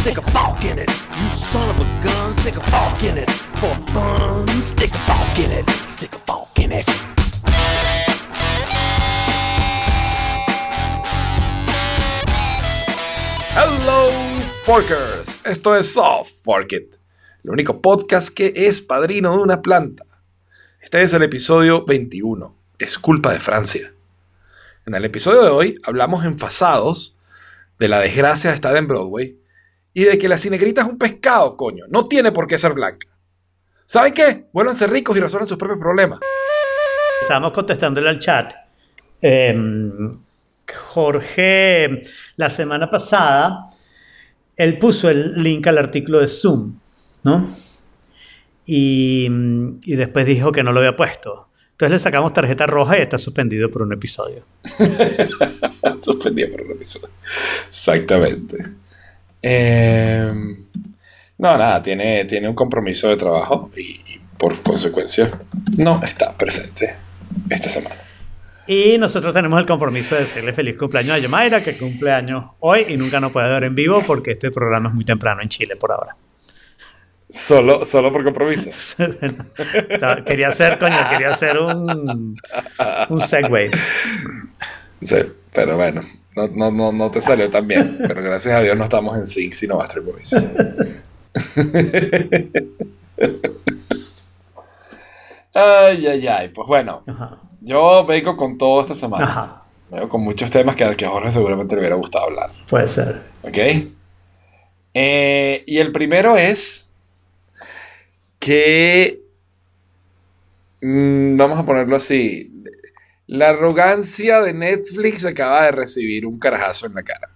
stick a fork in it. You son of a gun, a fork in it. For fun, stick a it. Stick a it. Hello, Forkers. Esto es Soft Fork It, el único podcast que es padrino de una planta. Este es el episodio 21. Es culpa de Francia. En el episodio de hoy hablamos enfasados de la desgracia de estar en Broadway y de que la cinegrita es un pescado, coño. No tiene por qué ser blanca. ¿Saben qué? Vuélvanse ricos y resuelvan sus propios problemas. Estábamos contestándole al chat. Eh, Jorge, la semana pasada, él puso el link al artículo de Zoom, ¿no? Y, y después dijo que no lo había puesto. Entonces le sacamos tarjeta roja y está suspendido por un episodio. Suspendido por un episodio. Exactamente. Eh, no, nada, tiene, tiene un compromiso de trabajo y, y por consecuencia no está presente esta semana. Y nosotros tenemos el compromiso de decirle feliz cumpleaños a Yomaira, que cumple años hoy y nunca nos puede ver en vivo porque este programa es muy temprano en Chile por ahora. Solo, solo por compromiso. quería hacer, coño, quería hacer un, un segue. Sí, pero bueno, no, no, no, no te salió tan bien. Pero gracias a Dios no estamos en Sync, sino Master Boys. ay, ay, ay. Pues bueno, Ajá. yo vengo con todo esta semana. Ajá. Vengo con muchos temas que, que a Jorge seguramente le hubiera gustado hablar. Puede ser. ¿Ok? Eh, y el primero es que, mm, vamos a ponerlo así, la arrogancia de Netflix acaba de recibir un carajazo en la cara.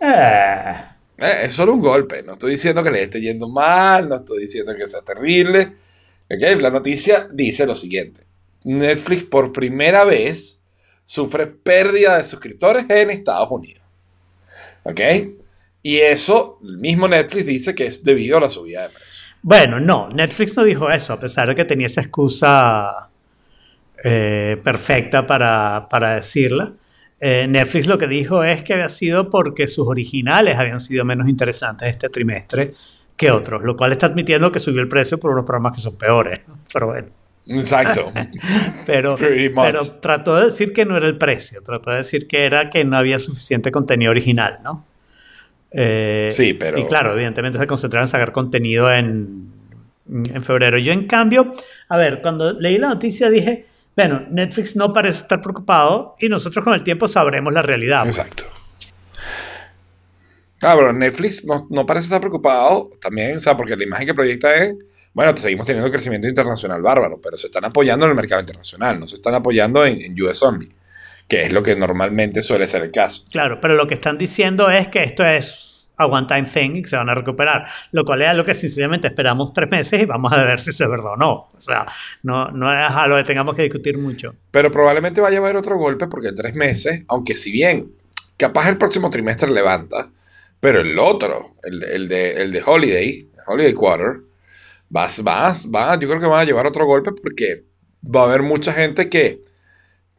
Eh, Eh, es solo un golpe, no estoy diciendo que le esté yendo mal, no estoy diciendo que sea terrible. La noticia dice lo siguiente. Netflix por primera vez sufre pérdida de suscriptores en Estados Unidos. ¿Ok? Y eso, el mismo Netflix dice que es debido a la subida de precios. Bueno, no, Netflix no dijo eso, a pesar de que tenía esa excusa eh, perfecta para, para decirla. Eh, Netflix lo que dijo es que había sido porque sus originales habían sido menos interesantes este trimestre que otros, lo cual está admitiendo que subió el precio por unos programas que son peores. Pero bueno, Exacto. pero, pero trató de decir que no era el precio, trató de decir que era que no había suficiente contenido original, ¿no? Eh, Sí, pero- Y claro, evidentemente se concentraron en sacar contenido en, en febrero. Yo, en cambio, a ver, cuando leí la noticia dije, bueno, Netflix no parece estar preocupado y nosotros con el tiempo sabremos la realidad. pues. Exacto. Ah, pero Netflix no, no parece estar preocupado también, o sea, porque la imagen que proyecta es, bueno, seguimos teniendo crecimiento internacional bárbaro, pero se están apoyando en el mercado internacional, no se están apoyando en, en US Only, que es lo que normalmente suele ser el caso. Claro, pero lo que están diciendo es que esto es a one time thing y que se van a recuperar, lo cual es algo que sencillamente esperamos tres meses y vamos a ver si eso es verdad o no. O sea, no, no es algo que tengamos que discutir mucho. Pero probablemente vaya a haber otro golpe porque en tres meses, aunque si bien capaz el próximo trimestre levanta, pero el otro, el, de, el de Holiday, Holiday Quarter, va, va, va, yo creo que van a llevar otro golpe porque va a haber mucha gente que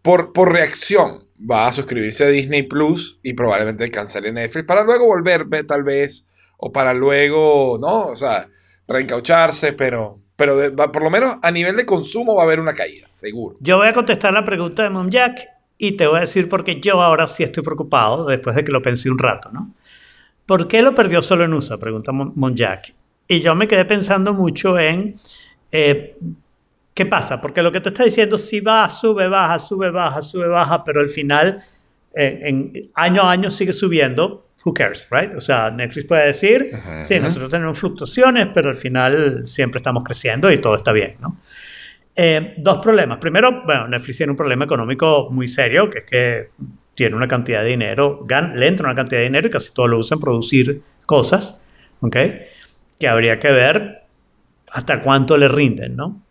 por, por reacción va a suscribirse a Disney Plus y probablemente cancele Netflix para luego volver ve, tal vez o para luego, ¿no? O sea, reencaucharse, pero, pero va- por lo menos a nivel de consumo va a haber una caída, seguro. Yo voy a contestar la pregunta de Mom Jack y te voy a decir por qué yo ahora sí estoy preocupado después de que lo pensé un rato, ¿no? ¿Por qué lo perdió solo en USA? Pregunta Mon Mon Jack. Y yo me quedé pensando mucho en eh, qué pasa, porque lo que tú estás diciendo, si va, sube, baja, sube, baja, sube, baja, pero al final, eh, en año a año sigue subiendo. Who cares, right? O sea, Netflix puede decir, sí, nosotros tenemos fluctuaciones, pero al final siempre estamos creciendo y todo está bien, ¿no? Eh, dos problemas. Primero, bueno, Netflix tiene un problema económico muy serio, que es que tiene una cantidad de dinero, gan- le entra una cantidad de dinero y casi todo lo usa en producir cosas, ¿ok? Que habría que ver hasta cuánto le rinden, ¿no?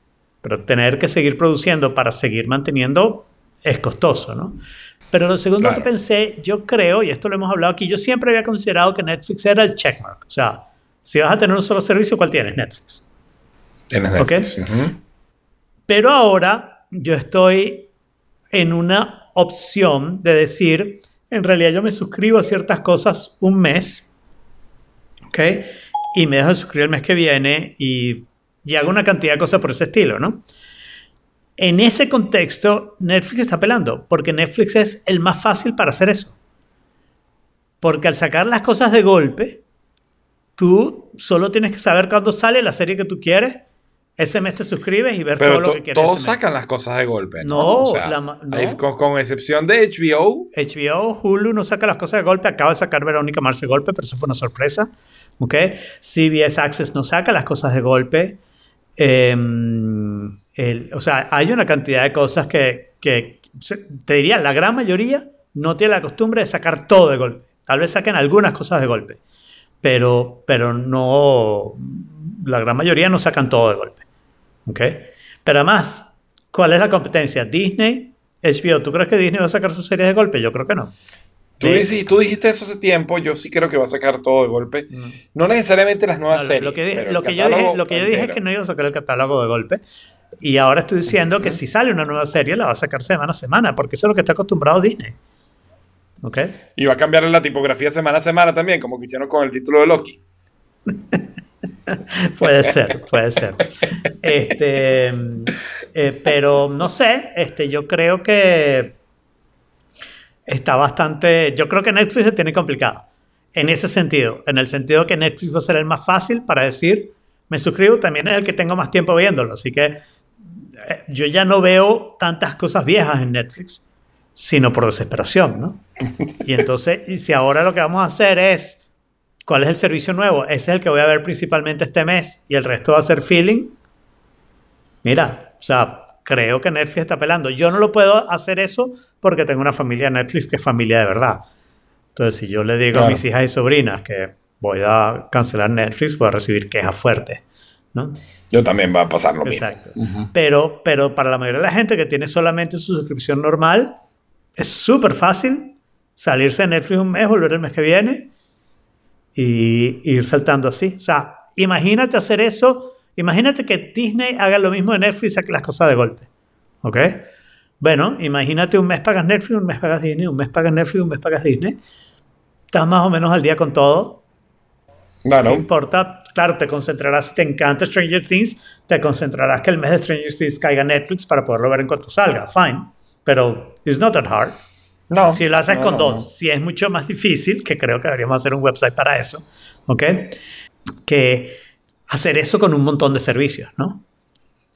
Pero tener que seguir produciendo para seguir manteniendo es costoso, ¿no? Pero lo segundo Claro. que pensé, yo creo, y esto lo hemos hablado aquí, yo siempre había considerado que Netflix era el checkmark. O sea, si vas a tener un solo servicio, ¿cuál tienes? Netflix. Tienes. Netflix. ujú. Pero ahora yo estoy en una opción de decir, en realidad yo me suscribo a ciertas cosas un mes ¿ok? Y me dejo de suscribir el mes que viene y, y hago una cantidad de cosas por ese estilo, ¿no? En ese contexto, Netflix está pelando, porque Netflix es el más fácil para hacer eso. Porque al sacar las cosas de golpe, tú solo tienes que saber cuándo sale la serie que tú quieres. Ese mes te suscribes y ver Pero todo lo que quieres. todos sacan las cosas de golpe. No, No, O sea, la ma- no. ahí con, con excepción de HBO. HBO, Hulu no saca las cosas de golpe. Acaba de sacar Verónica Mars de golpe, pero eso fue una sorpresa. ¿ok? CBS Access no saca las cosas de golpe. El- o sea, hay una cantidad de cosas que, que, te diría, la gran mayoría no tiene la costumbre de sacar todo de golpe. Tal vez saquen algunas cosas de golpe, pero, pero no, la gran mayoría no sacan todo de golpe. ¿ok? Pero además, ¿cuál es la competencia? Disney, HBO. ¿Tú crees que Disney va a sacar sus series de golpe? Yo creo que no. Tú, dices- tú dijiste eso hace tiempo, yo sí creo que va a sacar todo de golpe. No necesariamente las nuevas No, series. lo que, pero lo que yo dije, lo que yo dije es que no iba a sacar el catálogo de golpe. Y ahora estoy diciendo que si sale una nueva serie, la va a sacar semana a semana, porque eso es lo que está acostumbrado Disney. ¿Ok? Y va a cambiar la tipografía semana a semana también, como que hicieron con el título de Loki. Puede ser, puede ser. Este, eh, pero no sé, este, yo creo que está bastante. Yo creo que Netflix se tiene complicado. En ese sentido, en el sentido que Netflix va a ser el más fácil para decir, me suscribo, también es el que tengo más tiempo viéndolo. Así que eh, yo ya no veo tantas cosas viejas en Netflix, sino por desesperación, ¿no? Y entonces, si ahora lo que vamos a hacer es, ¿cuál es el servicio nuevo? Ese es el que voy a ver principalmente este mes y el resto va a ser feeling. Mira, o sea, creo que Netflix está pelando. Yo no lo puedo hacer eso porque tengo una familia Netflix que es familia de verdad. Entonces, si yo le digo a Claro. mis hijas y sobrinas que voy a cancelar Netflix, voy a recibir quejas fuertes, ¿no? Yo también va a pasar lo mismo. Exacto. pero, pero para la mayoría de la gente que tiene solamente su suscripción normal, es súper fácil salirse de Netflix un mes, volver el mes que viene y ir saltando así. O sea, imagínate hacer eso. Imagínate que Disney haga lo mismo de Netflix y saque las cosas de golpe. ¿Ok? Bueno, imagínate un mes pagas Netflix, un mes pagas Disney, un mes pagas Netflix, un mes pagas Disney. Estás más o menos al día con todo. No Claro. importa, claro, te concentrarás, te encanta Stranger Things, te concentrarás que el mes de Stranger Things caiga Netflix para poderlo ver en cuanto salga, fine. Pero it's not that hard. No. Si lo haces no, con no, dos, no. si es mucho más difícil, que creo que deberíamos hacer un website para eso, ¿ok? Que hacer eso con un montón de servicios, ¿no?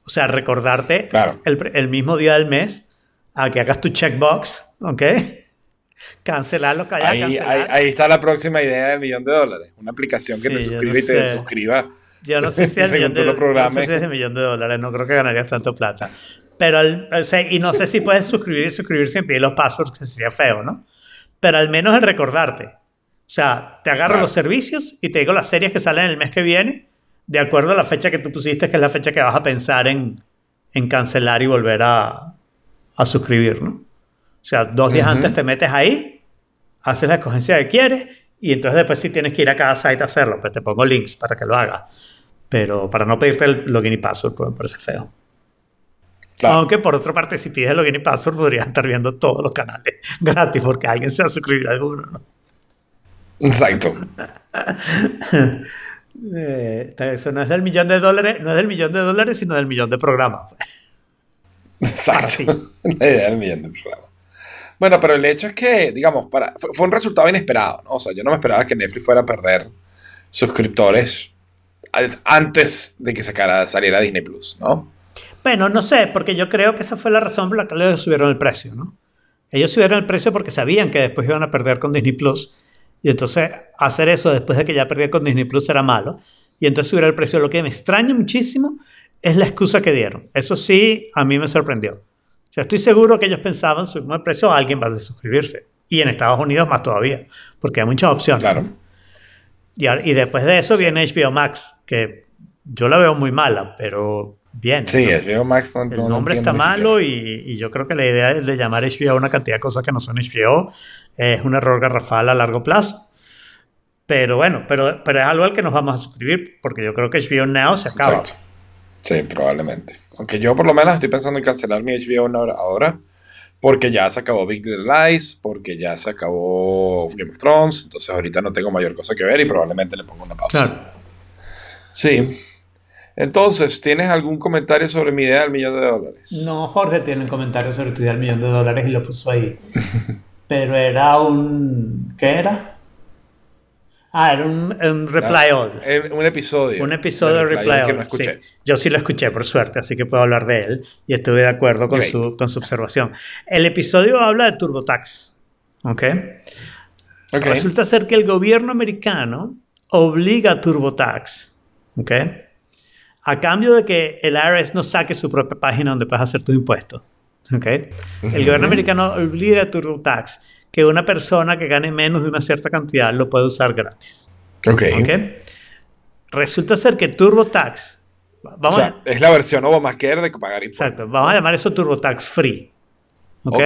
O sea, recordarte Claro. el, el mismo día del mes a que hagas tu checkbox, ¿ok? Cancelar lo que haya Ahí, cancelar. ahí- ahí está la próxima idea del millón de dólares. Una aplicación que Sí, te suscribe no y te suscriba. Yo no sé si el millón tú de, no sé si es de millón de dólares, no creo que ganarías tanto plata. Pero, o sea, y no sé si puedes suscribir y suscribir sin pedir los passwords, que sería feo, ¿no? Pero al menos el recordarte. O sea, te agarro Claro. los servicios y te digo las series que salen el mes que viene, de acuerdo a la fecha que tú pusiste, que es la fecha que vas a pensar en, en cancelar y volver a, a suscribir, ¿no? O sea, dos días antes te metes ahí, haces la escogencia que quieres y entonces después sí tienes que ir a cada site a hacerlo, pues te pongo links para que lo hagas. Pero para no pedirte el login y password, pues me parece feo. Claro. Aunque por otra parte, si pides el login y password, podrías estar viendo todos los canales gratis porque alguien se va a suscribir a alguno, ¿no? Exacto. Eh, eso no es del millón de dólares, no es del millón de dólares, sino del millón de programas. pues. Exacto. La idea del millón de programa. Bueno, pero el hecho es que, digamos, para, fue, un resultado inesperado, ¿no? O sea, yo no me esperaba que Netflix fuera a perder suscriptores antes de que sacara, saliera Disney Plus, ¿no? Bueno, no sé, porque yo creo que esa fue la razón por la que ellos subieron el precio, ¿no? Ellos subieron el precio porque sabían que después iban a perder con Disney Plus. Y entonces hacer eso después de que ya perdía con Disney Plus era malo. Y entonces subir el precio. Lo que me extraña muchísimo es la excusa que dieron. Eso sí, a mí me sorprendió. O sea, estoy seguro que ellos pensaban subir el precio alguien va a suscribirse. Y en Estados Unidos más todavía, porque hay muchas opciones. Claro. Y, y después de eso viene HBO Max, que yo la veo muy mala, pero bien. Sí, ¿no? HBO Max no, El no nombre está malo y, y yo creo que la idea de llamar HBO a una cantidad de cosas que no son HBO es un error garrafal a largo plazo. Pero bueno, pero, pero es algo al que nos vamos a suscribir porque yo creo que HBO Now se acaba. Exacto. Sí, probablemente. Aunque yo por lo menos estoy pensando en cancelar mi HBO ahora, ahora Porque ya se acabó Big Little Lies, porque ya se acabó Game of Thrones, entonces ahorita no tengo mayor cosa que ver y probablemente le pongo una pausa. Claro. Sí. Entonces, ¿tienes algún comentario sobre mi idea del millón de dólares? No, Jorge tiene un comentario sobre tu idea del millón de dólares y lo puso ahí. Pero era un... ¿Qué era? Ah, era un, un reply all. Un episodio. Un episodio de Reply All. que no escuché. sí. Yo sí lo escuché, por suerte, así que puedo hablar de él. Y estuve de acuerdo con, Great. su, con su observación. El episodio habla de TurboTax. ¿Ok? Ok. Resulta ser que el gobierno americano obliga a TurboTax. ¿Ok? A cambio de que el IRS no saque su propia página donde puedes hacer tus impuestos. ¿Ok? El gobierno americano obliga a TurboTax que una persona que gane menos de una cierta cantidad lo puede usar gratis. Ok. ¿Ok? Resulta ser que TurboTax, O vamos, sea, a, es la versión Obamacare de pagar impuestos. exacto, vamos a llamar eso TurboTax Free. ¿Ok?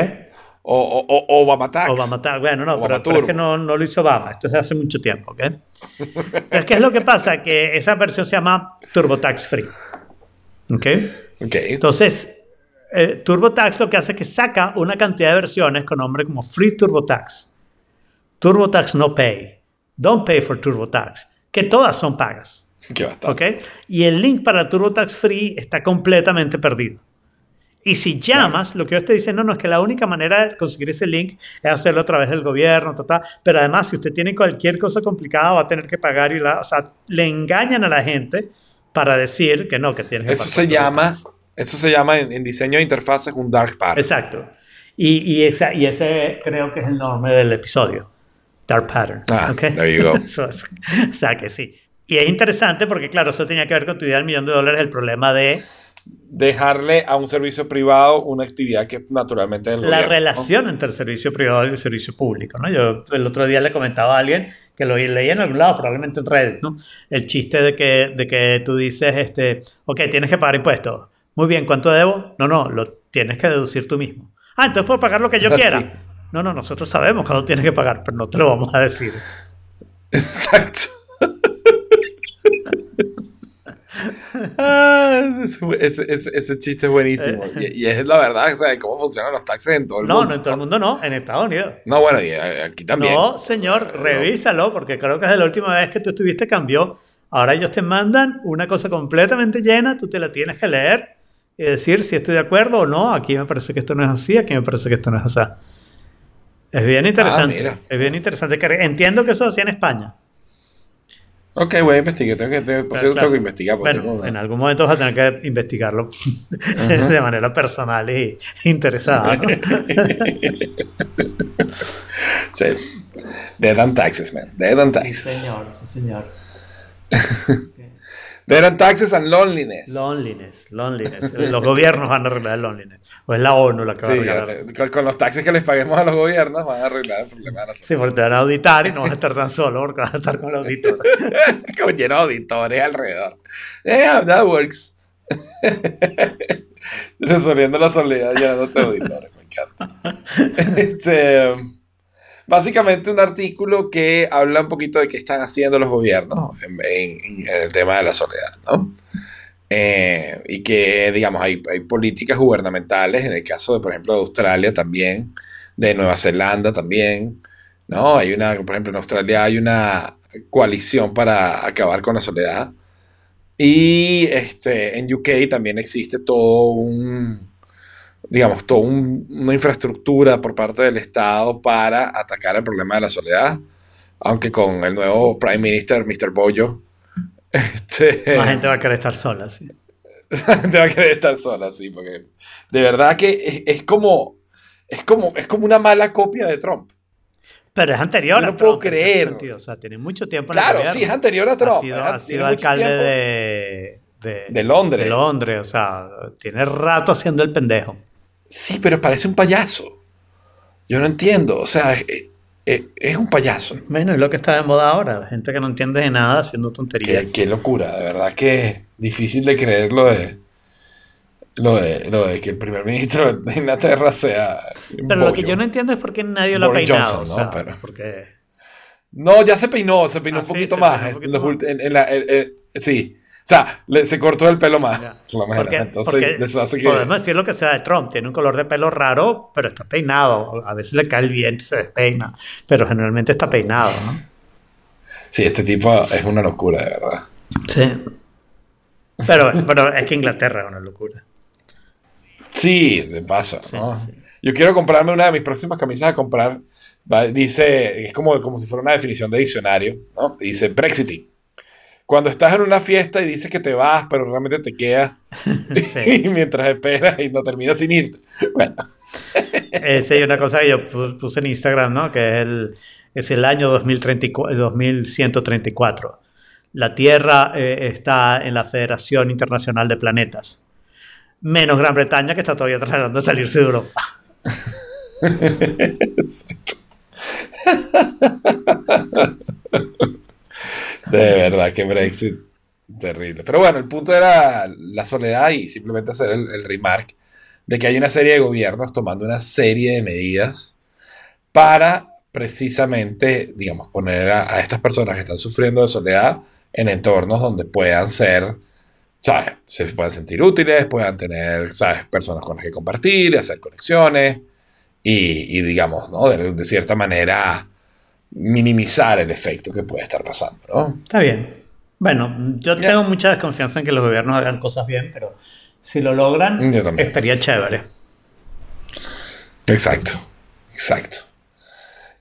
O, o, o, Obama Tax. Obama Tax, bueno, no, Obama pero, pero es que no, no lo hizo Obama, esto es de hace mucho tiempo, ¿ok? Entonces, ¿qué es lo que pasa? Que esa versión se llama TurboTax Free. ¿Ok? Ok. Entonces, eh, TurboTax lo que hace es que saca una cantidad de versiones con nombre como Free TurboTax, TurboTax No Pay, Don't Pay for TurboTax, que todas son pagas. Qué bastante. ¿Ok? Y el link para TurboTax Free está completamente perdido. Y si llamas, lo que ellos te dicen, no, no, es que la única manera de conseguir ese link es hacerlo a través del gobierno. Pero además, si usted tiene cualquier cosa complicada, va a tener que pagar y la, o sea, le engañan a la gente para decir que no, que tienes que Eso pagar se llama, TurboTax. Eso se llama en, en diseño de interfaces un dark pattern. Exacto. Y, y, esa, y ese creo que es el nombre del episodio. Dark Pattern. Ah, ¿ok? there you go. Es- o sea que sí. Y es interesante porque, claro, eso tenía que ver con tu idea del millón de dólares, el problema de Dejarle a un servicio privado una actividad que naturalmente es del la gobierno, ¿no? relación entre el servicio privado y el servicio público, ¿no? Yo el otro día le comentaba a alguien que lo leí en algún lado, probablemente en Reddit, ¿no? El chiste de que, de que tú dices, este, ok, tienes que pagar impuestos. Muy bien, ¿cuánto debo? No, no, lo tienes que deducir tú mismo. Ah, entonces puedo pagar lo que yo quiera. Sí. No, no, nosotros sabemos cuándo tienes que pagar, pero no te lo vamos a decir. Exacto. Ah, ese, ese- ese- chiste es buenísimo. Y, y es la verdad, o sea, cómo funcionan los taxes en todo el No, mundo. no en todo el mundo no, en Estados Unidos. No, bueno, y eh, aquí también. No, señor, Eh, no. revísalo, porque creo que desde la última vez que tú estuviste cambió. Ahora ellos te mandan una cosa completamente llena, tú te la tienes que leer y decir si estoy de acuerdo o no. Aquí me parece que esto no es así, aquí me parece que esto no es así. Es bien interesante. Ah, es bien interesante. que Entiendo que eso hacía en España. Ok, voy a investigar. Tengo que, tengo, por Claro, cierto, claro. tengo que investigar. Bueno, tengo en algún momento vas a tener que investigarlo de manera personal y interesada. ¿no? Sí. Dead and taxes, man. Dead and sí, taxes. señor, sí, señor. And taxes and loneliness. Loneliness, loneliness. Los gobiernos van a arreglar el loneliness. O es la ONU la que va a arreglar. con, con los taxes que les paguemos a los gobiernos van a arreglar el problema de la Sí, porque te van a auditar y no vas a estar tan solo porque vas a estar con el auditor. Con lleno de auditores alrededor. Yeah, that works. Resolviendo la soledad llenándote de auditores, me encanta. Este, básicamente un artículo que habla un poquito de qué están haciendo los gobiernos en, en- en el tema de la soledad, ¿no? Eh, y que, digamos, hay, hay políticas gubernamentales, en el caso de, por ejemplo, de Australia también, de Nueva Zelanda también, ¿no? Hay una, por ejemplo, en Australia hay una coalición para acabar con la soledad. Y este, en UK también existe todo un, digamos, toda un- una infraestructura por parte del Estado para atacar el problema de la soledad. Aunque con el nuevo Prime Minister, Mr. Boyo, este, Más gente va a querer estar sola. sí. la gente va a querer estar sola, sí, porque de verdad que es, es como, es como, es como una mala copia de Trump. Pero es anterior Yo a no puedo Trump, creer. O sea, tiene mucho tiempo en Claro, sí, es anterior a Trump. Ha sido, ha sido alcalde de, de, De Londres. de Londres. O sea, tiene rato haciendo el pendejo. Sí, pero parece un payaso. Yo no entiendo. O sea, es, es- es un payaso. Bueno, es lo que está de moda ahora. Gente que no entiende de nada haciendo tonterías. Qué, qué locura. De verdad que es difícil de creer lo de, lo de, lo de que el primer ministro de Inglaterra sea. Pero lo que yo no entiendo es por qué nadie lo ha peinado. Johnson, o sea, ¿no? Pero- porque... No, ya se peinó, se peinó Ah, un poquito más. en poquito en- la- sí, sea, le- se cortó el pelo más. Por lo menos. Porque- Entonces, porque eso hace que. Podemos decir lo que sea de Trump. Tiene un color de pelo raro, pero está peinado. A veces le cae el viento y se despeina. Pero generalmente está peinado, ¿no? Sí, este tipo es una locura, de verdad. Sí. Pero, pero es que Inglaterra es una locura. Sí, de paso, Sí, ¿no? sí. Yo quiero comprarme una de mis próximas camisas a comprar. va, Dice, es como, como si fuera una definición de diccionario, ¿no? Dice Brexiting. Cuando estás en una fiesta y dices que te vas, pero realmente te quedas Sí. y mientras esperas y no terminas sin irte. Bueno, Esa es una cosa que yo pu- puse en Instagram, ¿no? Que es el, es el año 2034, 2134. La Tierra eh, está en la Federación Internacional de Planetas. Menos Gran Bretaña, que está todavía tratando de salirse de Europa. De verdad que Brexit, terrible. Pero bueno, el punto era la soledad y simplemente hacer el, el remark de que hay una serie de gobiernos tomando una serie de medidas para precisamente, digamos, poner a, a estas personas que están sufriendo de soledad en entornos donde puedan ser, ¿sabes? Se puedan sentir útiles, puedan tener, ¿sabes? Personas con las que compartir, hacer conexiones y, y digamos, ¿no? De, de cierta manera minimizar el efecto que puede estar pasando, ¿no? Está bien. Bueno, yo tengo mucha desconfianza en que los gobiernos hagan cosas bien, pero si lo logran, estaría chévere. Exacto, exacto.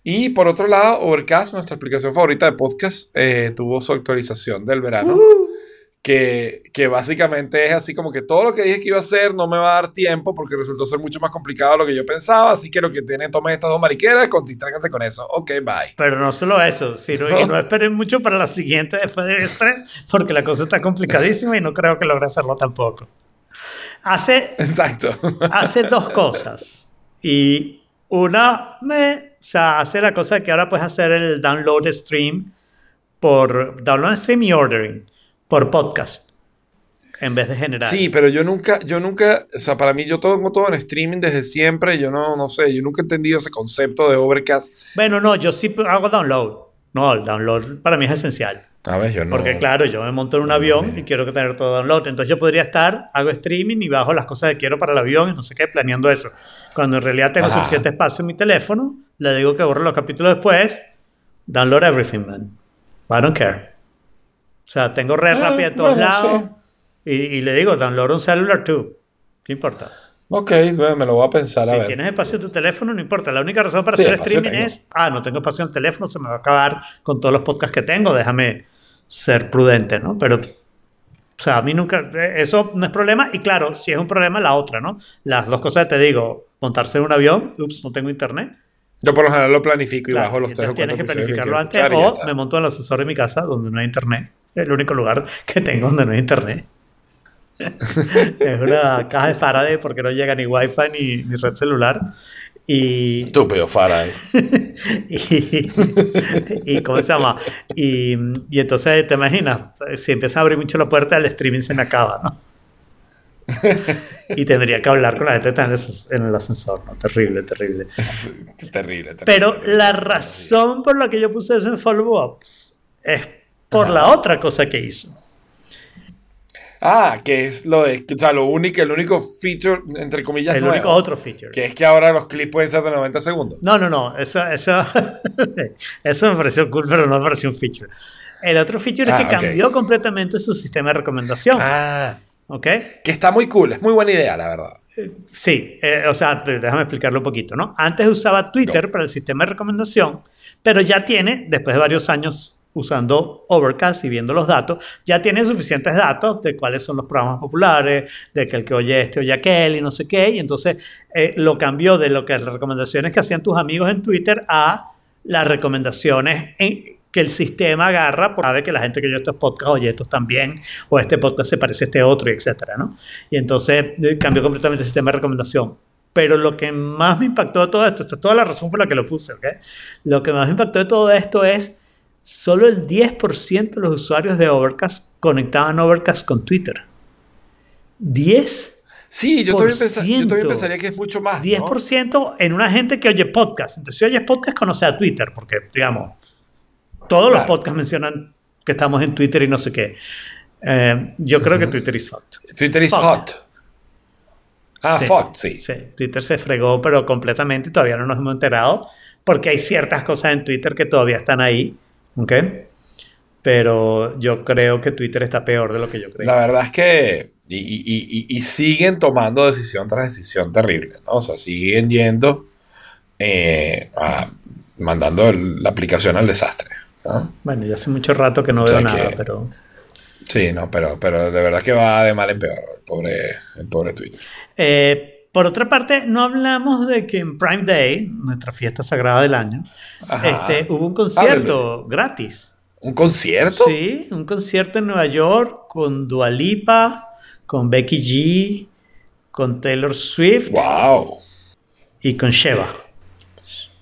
Y por otro lado, Overcast, nuestra aplicación favorita de podcast, eh, tuvo su actualización del verano, que, que básicamente es así como que todo lo que dije que iba a hacer no me va a dar tiempo porque resultó ser mucho más complicado de lo que yo pensaba, así que lo que tienen, tomen estas dos mariqueras, distráiganse con eso. Ok, bye. Pero no solo eso, sino y no esperen mucho para la siguiente después de estrés, porque la cosa está complicadísima y no creo que logre hacerlo tampoco. Hace, Exacto. hace dos cosas. Y una, me, o sea, hace la cosa que ahora puedes hacer el download stream por download stream y ordering por podcast en vez de general. Sí, pero yo nunca, yo nunca, o sea, para mí yo tengo todo en streaming desde siempre, yo no, no sé, yo nunca he entendido ese concepto de Overcast. Bueno, no, yo sí hago download. No, el download para mí es esencial. A ver, yo no. Porque claro, yo me monto en un avión y quiero que tener todo download. Entonces yo podría estar, hago streaming y bajo las cosas que quiero para el avión y no sé qué, planeando eso. Cuando en realidad tengo Ajá. suficiente espacio en mi teléfono, le digo que borre los capítulos después, download everything, man. I don't care. O sea, tengo red Ah, rápida en todos bueno, lados y, y le digo, download un celular too. ¿Qué importa? Ok, me lo voy a pensar a Si ver. tienes espacio en tu teléfono, no importa. La única razón para Sí, hacer streaming tengo. es, ah, no tengo espacio en el teléfono, se me va a acabar con todos los podcasts que tengo, déjame ser prudente, ¿no? Pero, o sea, a mí nunca, eh, eso no es problema. Y claro, si es un problema, la otra, ¿no? Las dos cosas te digo, montarse en un avión, ups, no tengo internet. Yo por lo general lo planifico y Claro, bajo los tres o cuatro tienes que planificarlo antes o me monto en el ascensor de mi casa donde no hay internet. El único lugar que tengo donde no hay internet. es una caja de Faraday porque no llega ni wifi ni, ni red celular. Y, Estúpido, Farah. y, y ¿cómo se llama? Y, y entonces, ¿te imaginas? Si empieza a abrir mucho la puerta, el streaming se me acaba, ¿no? Y tendría que hablar con la gente que está en el, as- en el ascensor, ¿no? Terrible, terrible. terrible, terrible. Pero terrible, la razón por la que yo puse eso en follow-up es por la otra cosa que hizo. Ah, que es lo de, o sea, lo único, el único feature, entre comillas, El nuevo, único otro feature. que es que ahora los clips pueden ser de 90 segundos. No, no, no. Eso, eso, eso me pareció cool, pero no me pareció un feature. El otro feature Ah, es que ok. cambió completamente su sistema de recomendación. Ah, ¿Ok? que está muy cool, es muy buena idea, la verdad. Sí, eh, o sea, déjame explicarlo un poquito, ¿no? Antes usaba Twitter No. para el sistema de recomendación, pero ya tiene, después de varios años usando Overcast y viendo los datos, ya tiene suficientes datos de cuáles son los programas populares, de que el que oye este oye aquel y no sé qué, y entonces eh, lo cambió de lo que las recomendaciones que hacían tus amigos en Twitter a las recomendaciones en- que el sistema agarra, porque sabe que la gente que oye estos podcasts oye estos también, o este podcast se parece a este otro, y etcétera, ¿no? Y entonces eh, cambió completamente el sistema de recomendación. Pero lo que más me impactó de todo esto, esta es toda la razón por la que lo puse, ¿ok? Lo que más me impactó de todo esto es solo el 10% de los usuarios de Overcast conectaban Overcast con Twitter. 10 Sí, yo también, yo también pensaría que es mucho más. ¿no? 10% en una gente que oye podcast. Entonces, si oyes podcast, conoce a Twitter, porque, digamos, todos los podcasts mencionan que estamos en Twitter y no sé qué. Eh, yo creo que Twitter is hot. Twitter is hot. Ah, Sí. fucked, sí. Sí, Twitter se fregó, pero completamente y todavía no nos hemos enterado porque hay ciertas cosas en Twitter que todavía están ahí, ¿ok? Pero yo creo que Twitter está peor de lo que yo La creía. verdad es que. Y, y- y- siguen tomando decisión tras decisión terrible, ¿no? O sea, siguen yendo. eh, a- mandando el- la aplicación al desastre. ¿no? Bueno, ya hace mucho rato que no O sea veo nada, pero... Sí, no, pero, pero de verdad que va de mal en peor el pobre, el pobre Twitter. Eh, por otra parte, no hablamos de que en Prime Day, nuestra fiesta sagrada del año, Ajá. este, hubo un concierto gratis. ¿Un concierto? Sí, un concierto en Nueva York con Dua Lipa, con Becky G, con Taylor Swift ¡Wow! y con Sheva.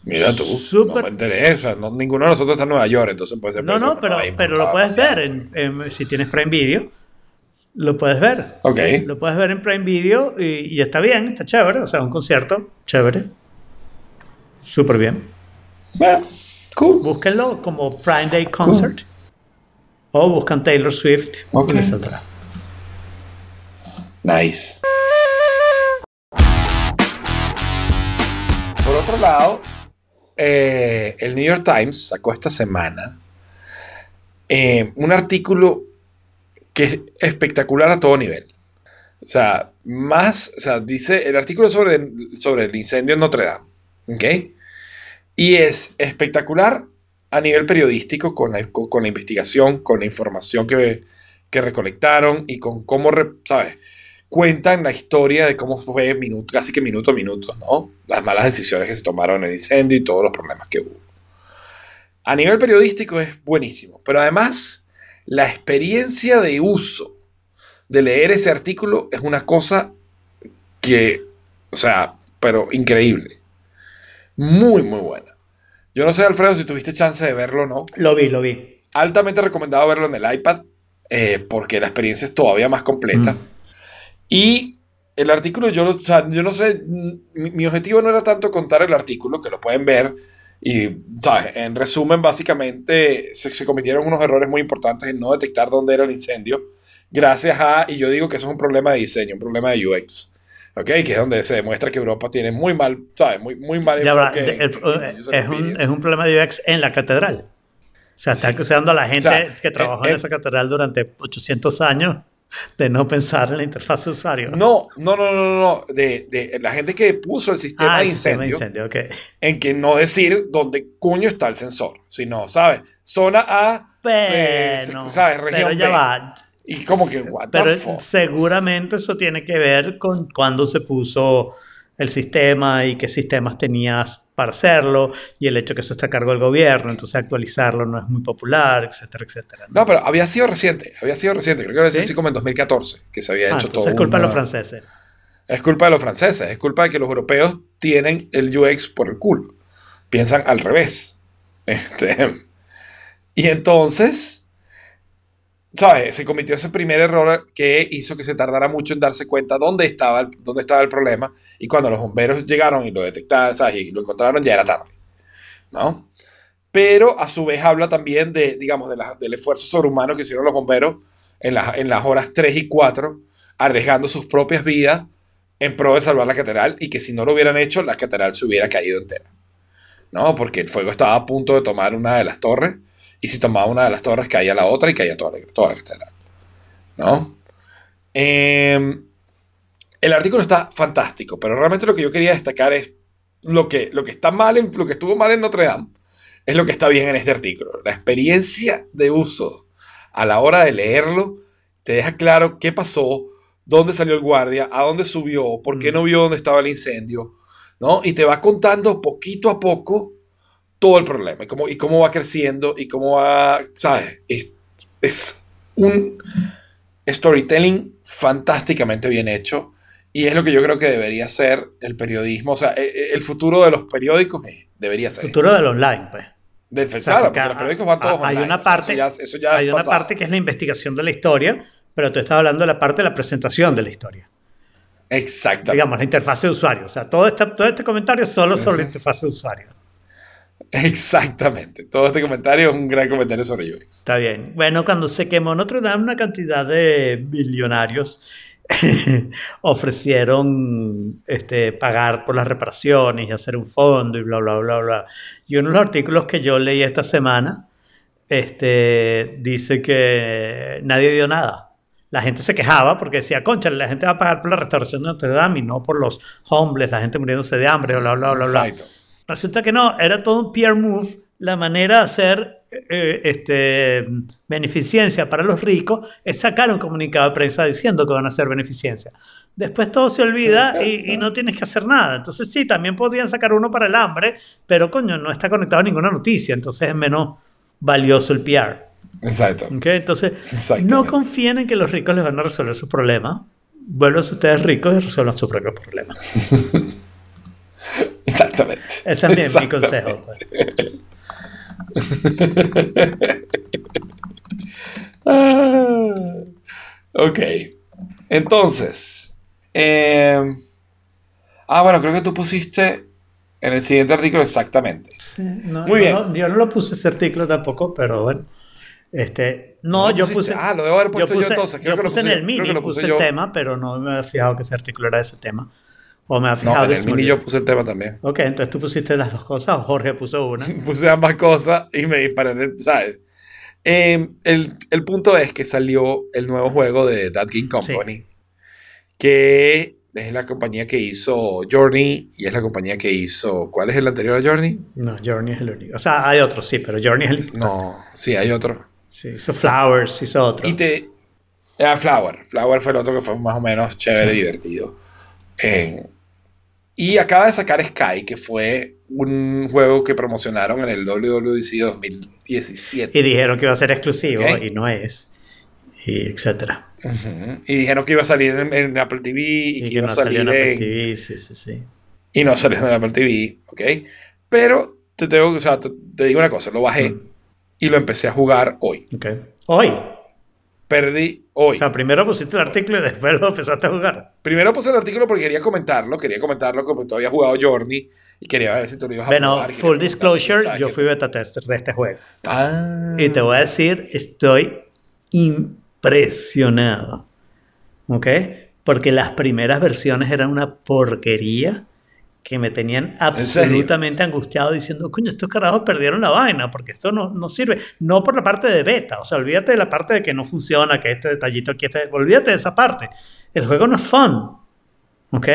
Mira tú, no me sea, no- ninguno de nosotros está en Nueva York, entonces puede ser. No, no, pero, pero lo puedes ver en- en- si tienes Prime Video. Lo puedes ver. Ok. Lo puedes ver en Prime Video y, y está bien, está chévere. O sea, un concierto chévere. Súper bien. Ah, cool. Búsquenlo como Prime Day Concert. O buscan Taylor Swift Ok. y les saldrá. Nice. Por otro lado, eh, el New York Times sacó esta semana eh, un artículo que es espectacular a todo nivel. O sea, más, o sea, dice el artículo sobre, sobre el incendio en Notre Dame, ¿ok? Y es espectacular a nivel periodístico con la, con, la investigación, con la información que, que recolectaron y con cómo, ¿sabes? Cuentan la historia de cómo fue minuto, casi que minuto a minuto, ¿no? Las malas decisiones que se tomaron en el incendio y todos los problemas que hubo. A nivel periodístico es buenísimo, pero además la experiencia de uso de leer ese artículo es una cosa que, o sea, pero increíble. Muy, muy buena. Yo no sé, Alfredo, si tuviste chance de verlo o no. Lo vi, lo vi. Altamente recomendado verlo en el iPad eh, porque la experiencia es todavía más completa. Mm. Y el artículo, yo, o sea, yo no sé, mi, mi objetivo no era tanto contar el artículo, que lo pueden ver. Y, ¿sabes? En resumen, básicamente se, se cometieron unos errores muy importantes en no detectar dónde era el incendio. Gracias a, y yo digo que eso es un problema de diseño, un problema de UX. ¿Ok? Que es donde se demuestra que Europa tiene muy mal, ¿sabes? Muy, muy mal Ya enfoque en- el- en- en es, un, es un problema de UX en la catedral. O sea, está acusando a la gente O sea, que trabajó eh, en eh, esa catedral durante 800 años de no pensar en la interfaz de usuario. No, no, no, no, no. De, de la gente que puso el sistema ah, de el sistema incendio, de incendio, ok. en que no decir dónde coño está el sensor, sino, ¿sabes? Zona A, eh, Bueno, ¿sabes? Región pero ya B. va. Y como que, what the Pero fuck? seguramente eso tiene que ver con cuándo se puso el sistema y qué sistemas tenías para hacerlo y el hecho que eso está a cargo del gobierno, entonces actualizarlo no es muy popular, etcétera, etcétera. No, pero había sido reciente, había sido reciente. Creo que ¿Sí? así como en 2014 que se había Ah, hecho todo. es culpa de los franceses. Es culpa de los franceses, es culpa de que los europeos tienen el UX por el culo. Piensan al revés. Este, y entonces, ¿sabes? Se cometió ese primer error que hizo que se tardara mucho en darse cuenta dónde estaba el, dónde estaba el problema. Y cuando los bomberos llegaron y lo detectaron, ¿sabes? Y lo encontraron, ya era tarde. ¿No? Pero a su vez habla también de, digamos, de la- del esfuerzo sobrehumano que hicieron los bomberos en, las- en las horas 3 y 4, arriesgando sus propias vidas en pro de salvar la catedral y que si no lo hubieran hecho, la catedral se hubiera caído entera. ¿No? Porque el fuego estaba a punto de tomar una de las torres y si tomaba una de las torres caía la otra y caía toda la, toda la catedral. ¿No? Em, el artículo está fantástico, pero realmente lo que yo quería destacar es lo que, lo que está mal en, lo que estuvo mal en Notre Dame es lo que está bien en este artículo. La experiencia de uso a la hora de leerlo te deja claro qué pasó, dónde salió el guardia, a dónde subió, por qué no vio dónde estaba el incendio, ¿no? Y te va contando poquito a poco todo el problema y cómo, y cómo va creciendo y cómo va, ¿sabes? Es, es un storytelling fantásticamente bien hecho y es lo que yo creo que debería ser el periodismo, o sea, e- e- el futuro de los periódicos debería ser. Futuro del online, pues. Del, O sea, claro, los periódicos van todos hay online, una o sea, parte, eso ya, eso ya hay es una parte que es la investigación de la historia, pero tú estás hablando de la parte de la presentación de la historia. Exactamente. Digamos, la interfaz de usuario. O sea, todo este, todo este comentario es solo sobre la interfaz de usuario. Exactamente. Todo este comentario es un gran comentario sobre UX. Está bien. Bueno, cuando se quemó Notre Dame, una cantidad de billonarios ofrecieron este, pagar por las reparaciones y hacer un fondo y bla, bla, bla, bla. Y uno de los artículos que yo leí esta semana este, dice que nadie dio nada. La gente se quejaba porque decía, concha, la gente va a pagar por la restauración de Notre Dame y no por los homeless, la gente muriéndose de hambre, bla, bla, bla, bla. Exacto. Resulta que no, era todo un PR move, la manera de hacer eh, este, beneficencia para los ricos es sacar un comunicado de prensa diciendo que van a hacer beneficencia. Después todo se olvida y, y no tienes que hacer nada. Entonces sí, también podrían sacar uno para el hambre, pero coño, no está conectado a ninguna noticia, entonces es menos valioso el PR. Exacto. ¿ok? Entonces, no confíen en que los ricos les van a resolver sus problemas. Vuelvanse ustedes ricos y resuelvan sus propios problemas. Exactamente. Ese es mi, mi Exactamente. consejo. pues. Ah, ok. Entonces. eh, ah, bueno, creo que tú pusiste en el siguiente artículo exactamente. Sí, no, Muy yo bien. no- yo no lo puse ese artículo tampoco, pero bueno. Este, no, ¿No yo pusiste? puse. Ah, lo debo haber puesto yo puse, entonces, creo yo que lo puse en puse el yo, mini, puse puse el yo. tema, pero no me había fijado que ese artículo era ese tema. O me No, fijado en que el mini yo puse el tema también. Ok, entonces tú pusiste las dos cosas o Jorge puso una. Puse ambas cosas y me disparé, en el- ¿sabes? Eh, el, el punto es que salió el nuevo juego de That Game Company, que es la compañía que hizo Journey y es la compañía que hizo. ¿Cuál es el anterior a Journey? No, Journey es el único. O sea, hay otros, sí, pero Journey es el importante. No, sí, hay otro. Sí, hizo Flowers, hizo otro. Y te. Ah, Flower. Flower fue el otro que fue más o menos chévere y Sí. divertido. Eh, y acaba de sacar Sky, que fue un juego que promocionaron en el WWDC 2017. Y dijeron que iba a ser exclusivo y no es. Y etcétera. Y dijeron que iba a salir en, en Apple TV y, Y, que, que iba no a salir salió en Apple en- TV, sí, sí, sí. Y no salió en Apple TV, ¿ok? Pero te, tengo, o sea, te, te digo una cosa, lo bajé Mm. y lo empecé a jugar hoy. Ok. Hoy. Perdí hoy. O sea, primero pusiste el artículo y después lo empezaste a jugar. Primero puse el artículo porque quería comentarlo, quería comentarlo como tú habías jugado Journey y quería ver si tú lo ibas a Bueno, full disclosure, ¿sabes yo fui beta tester de este juego. Ah. Y te voy a decir, estoy impresionado. ¿Ok? Porque las primeras versiones eran una porquería que me tenían absolutamente angustiado diciendo, coño, estos carajos perdieron la vaina porque esto no, no sirve. No por la parte de beta, o sea, olvídate de la parte de que no funciona, que este detallito aquí, este, olvídate de esa parte. El juego no es fun. ¿Ok?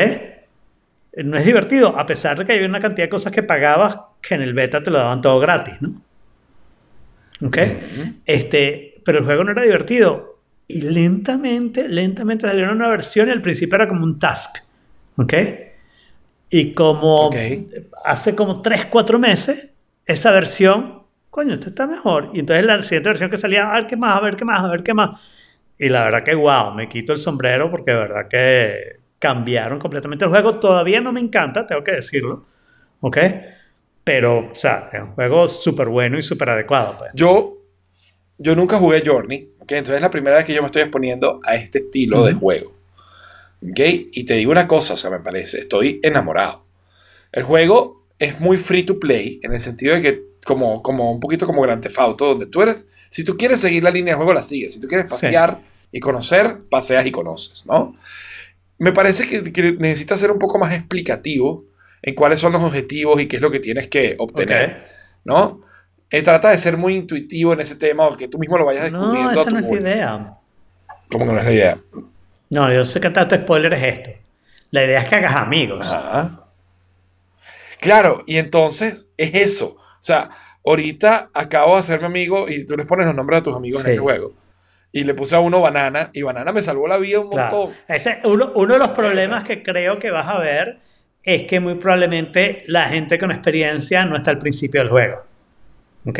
No es divertido, a pesar de que hay una cantidad de cosas que pagabas que en el beta te lo daban todo gratis, ¿no? ¿Ok? Este, pero el juego no era divertido. Y lentamente, lentamente salieron una versión y al principio era como un task. ¿Ok? Y como Ok. hace como 3, 4 meses, esa versión, coño, esto está mejor. Y entonces la siguiente versión que salía, a ver qué más, a ver qué más, a ver qué más. Y la verdad que, wow, me quito el sombrero porque de verdad que cambiaron completamente el juego. Todavía no me encanta, tengo que decirlo. ¿Ok? Pero, o sea, es un juego súper bueno y súper adecuado. Pues. Yo, yo nunca jugué Journey, ¿ok? Entonces es la primera vez que yo me estoy exponiendo a este estilo de Ujú. juego. ¿Ok? Y te digo una cosa, o sea, me parece, estoy enamorado. El juego es muy free to play, en el sentido de que, como, como un poquito como Grand Theft Auto, donde tú eres, si tú quieres seguir la línea de juego, la sigues. Si tú quieres pasear y conocer, paseas y conoces, ¿no? Me parece que, que necesita ser un poco más explicativo en cuáles son los objetivos y qué es lo que tienes que obtener. ¿no? Eh, trata de ser muy intuitivo en ese tema, o que tú mismo lo vayas No, descubriendo a esa tu no es la idea. ¿Cómo que no es la idea? No, yo sé que tanto spoiler es esto. La idea es que hagas amigos. Ajá. Claro, y entonces es eso. O sea, ahorita acabo de hacerme amigo y tú les pones los nombres a tus amigos Sí. en este juego. Y le puse a uno banana y banana me salvó la vida un Claro. montón. Ese, uno, uno de los problemas que creo que vas a ver es que muy probablemente la gente con experiencia no está al principio del juego. ¿Ok?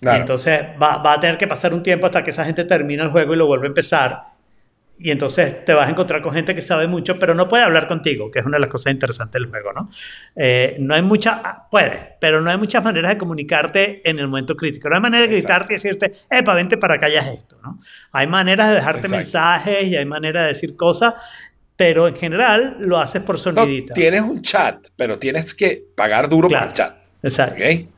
Claro. Y entonces va, va a tener que pasar un tiempo hasta que esa gente termine el juego y lo vuelve a empezar. Y entonces te vas a encontrar con gente que sabe mucho, pero no puede hablar contigo, que es una de las cosas interesantes del juego, ¿no? Eh, no hay mucha, ah, puede, pero no hay muchas maneras de comunicarte en el momento crítico. No hay manera de Exacto. gritarte y decirte, epa, vente para acá, ya es esto, ¿no? Hay maneras de dejarte Exacto. mensajes y hay maneras de decir cosas, pero en general lo haces por No, sonidita. tienes un chat, pero tienes que pagar duro Claro. por el chat. Exacto. ¿ok?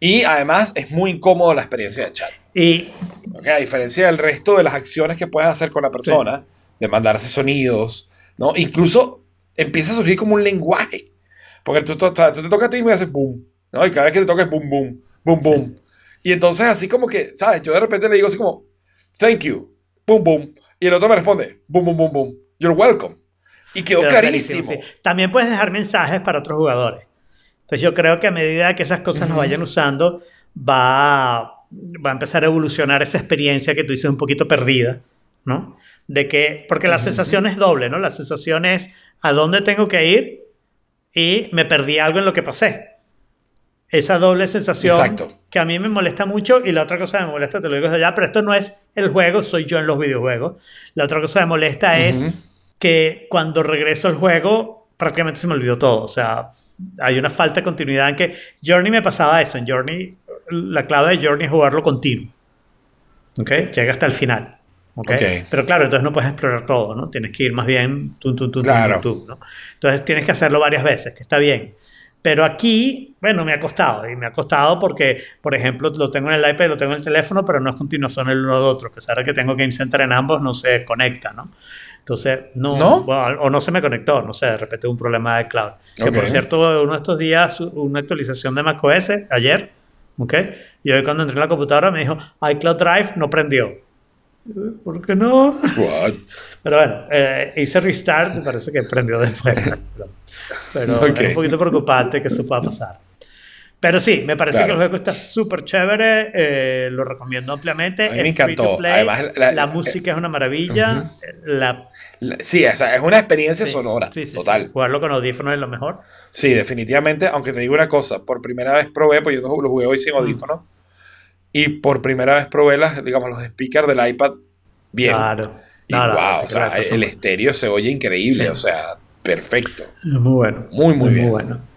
Y además es muy incómodo la experiencia de chat. Y ¿ok? A diferencia del resto de las acciones que puedes hacer con la persona, de mandarse sonidos, ¿no? Incluso empieza a surgir como un lenguaje. Porque tú, tú- tú te toca a ti y me haces boom, ¿no? Y cada vez que te toca es boom, boom, boom, boom. Y entonces así como que, ¿sabes? Yo de repente le digo así como, thank you, boom, boom. Y el otro me responde, boom, boom, boom, boom, you're welcome. Y quedó Pero clarísimo. clarísimo, sí. También puedes dejar mensajes para otros jugadores. Entonces yo creo que a medida que esas cosas nos vayan usando, va, va a empezar a evolucionar esa experiencia que tú dices un poquito perdida, ¿no? De que, porque la sensación es doble, ¿no? La sensación es a dónde tengo que ir y me perdí algo en lo que pasé. Esa doble sensación Exacto. que a mí me molesta mucho y la otra cosa que me molesta, te lo digo desde allá, pero esto no es el juego, soy yo en los videojuegos. La otra cosa que me molesta es que cuando regreso al juego prácticamente se me olvidó todo. O sea, hay una falta de continuidad en que Journey me pasaba eso. En Journey, la clave de Journey es jugarlo continuo. ¿Ok? Llega hasta el final. ¿ok? Ok. Pero claro, entonces no puedes explorar todo, ¿no? Tienes que ir más bien tum, tum, tum, Claro. tum, tum, ¿no? Entonces tienes que hacerlo varias veces, que está bien. Pero aquí, bueno, me ha costado. Y me ha costado porque, por ejemplo, lo tengo en el iPad, lo tengo en el teléfono, pero no es continuación el uno del otro. A pesar de que tengo Game Center en ambos, no se conecta, ¿no? Entonces, no, ¿No? bueno, o no se me conectó, no sé, de repente un problema de cloud. Que Ok. por cierto, uno de estos días, una actualización de macOS, ayer, ¿ok? Y hoy cuando entré en la computadora me dijo, iCloud Drive no prendió. ¿Por qué no? What? Pero bueno, eh, hice restart y parece que prendió después. Pero, pero Ok. es un poquito preocupante que eso pueda pasar. Pero sí, me parece Claro. que el juego está súper chévere, eh, lo recomiendo ampliamente. A mí me encantó. play, Además, la, la- música es una maravilla. la, La- Sí, o sea, es una experiencia sí, sonora. sí, sí, total. Jugarlo con audífonos es lo mejor. Sí, definitivamente, aunque te digo una cosa, por primera vez probé, pues yo no lo jugué hoy Mm. sin audífonos, y por primera vez probé las, digamos, los speakers del iPad bien. Claro. Y No, wow, no, o sea, el estéreo se oye increíble, o sea, perfecto. Muy bueno. Muy, muy Es bien. Muy bueno.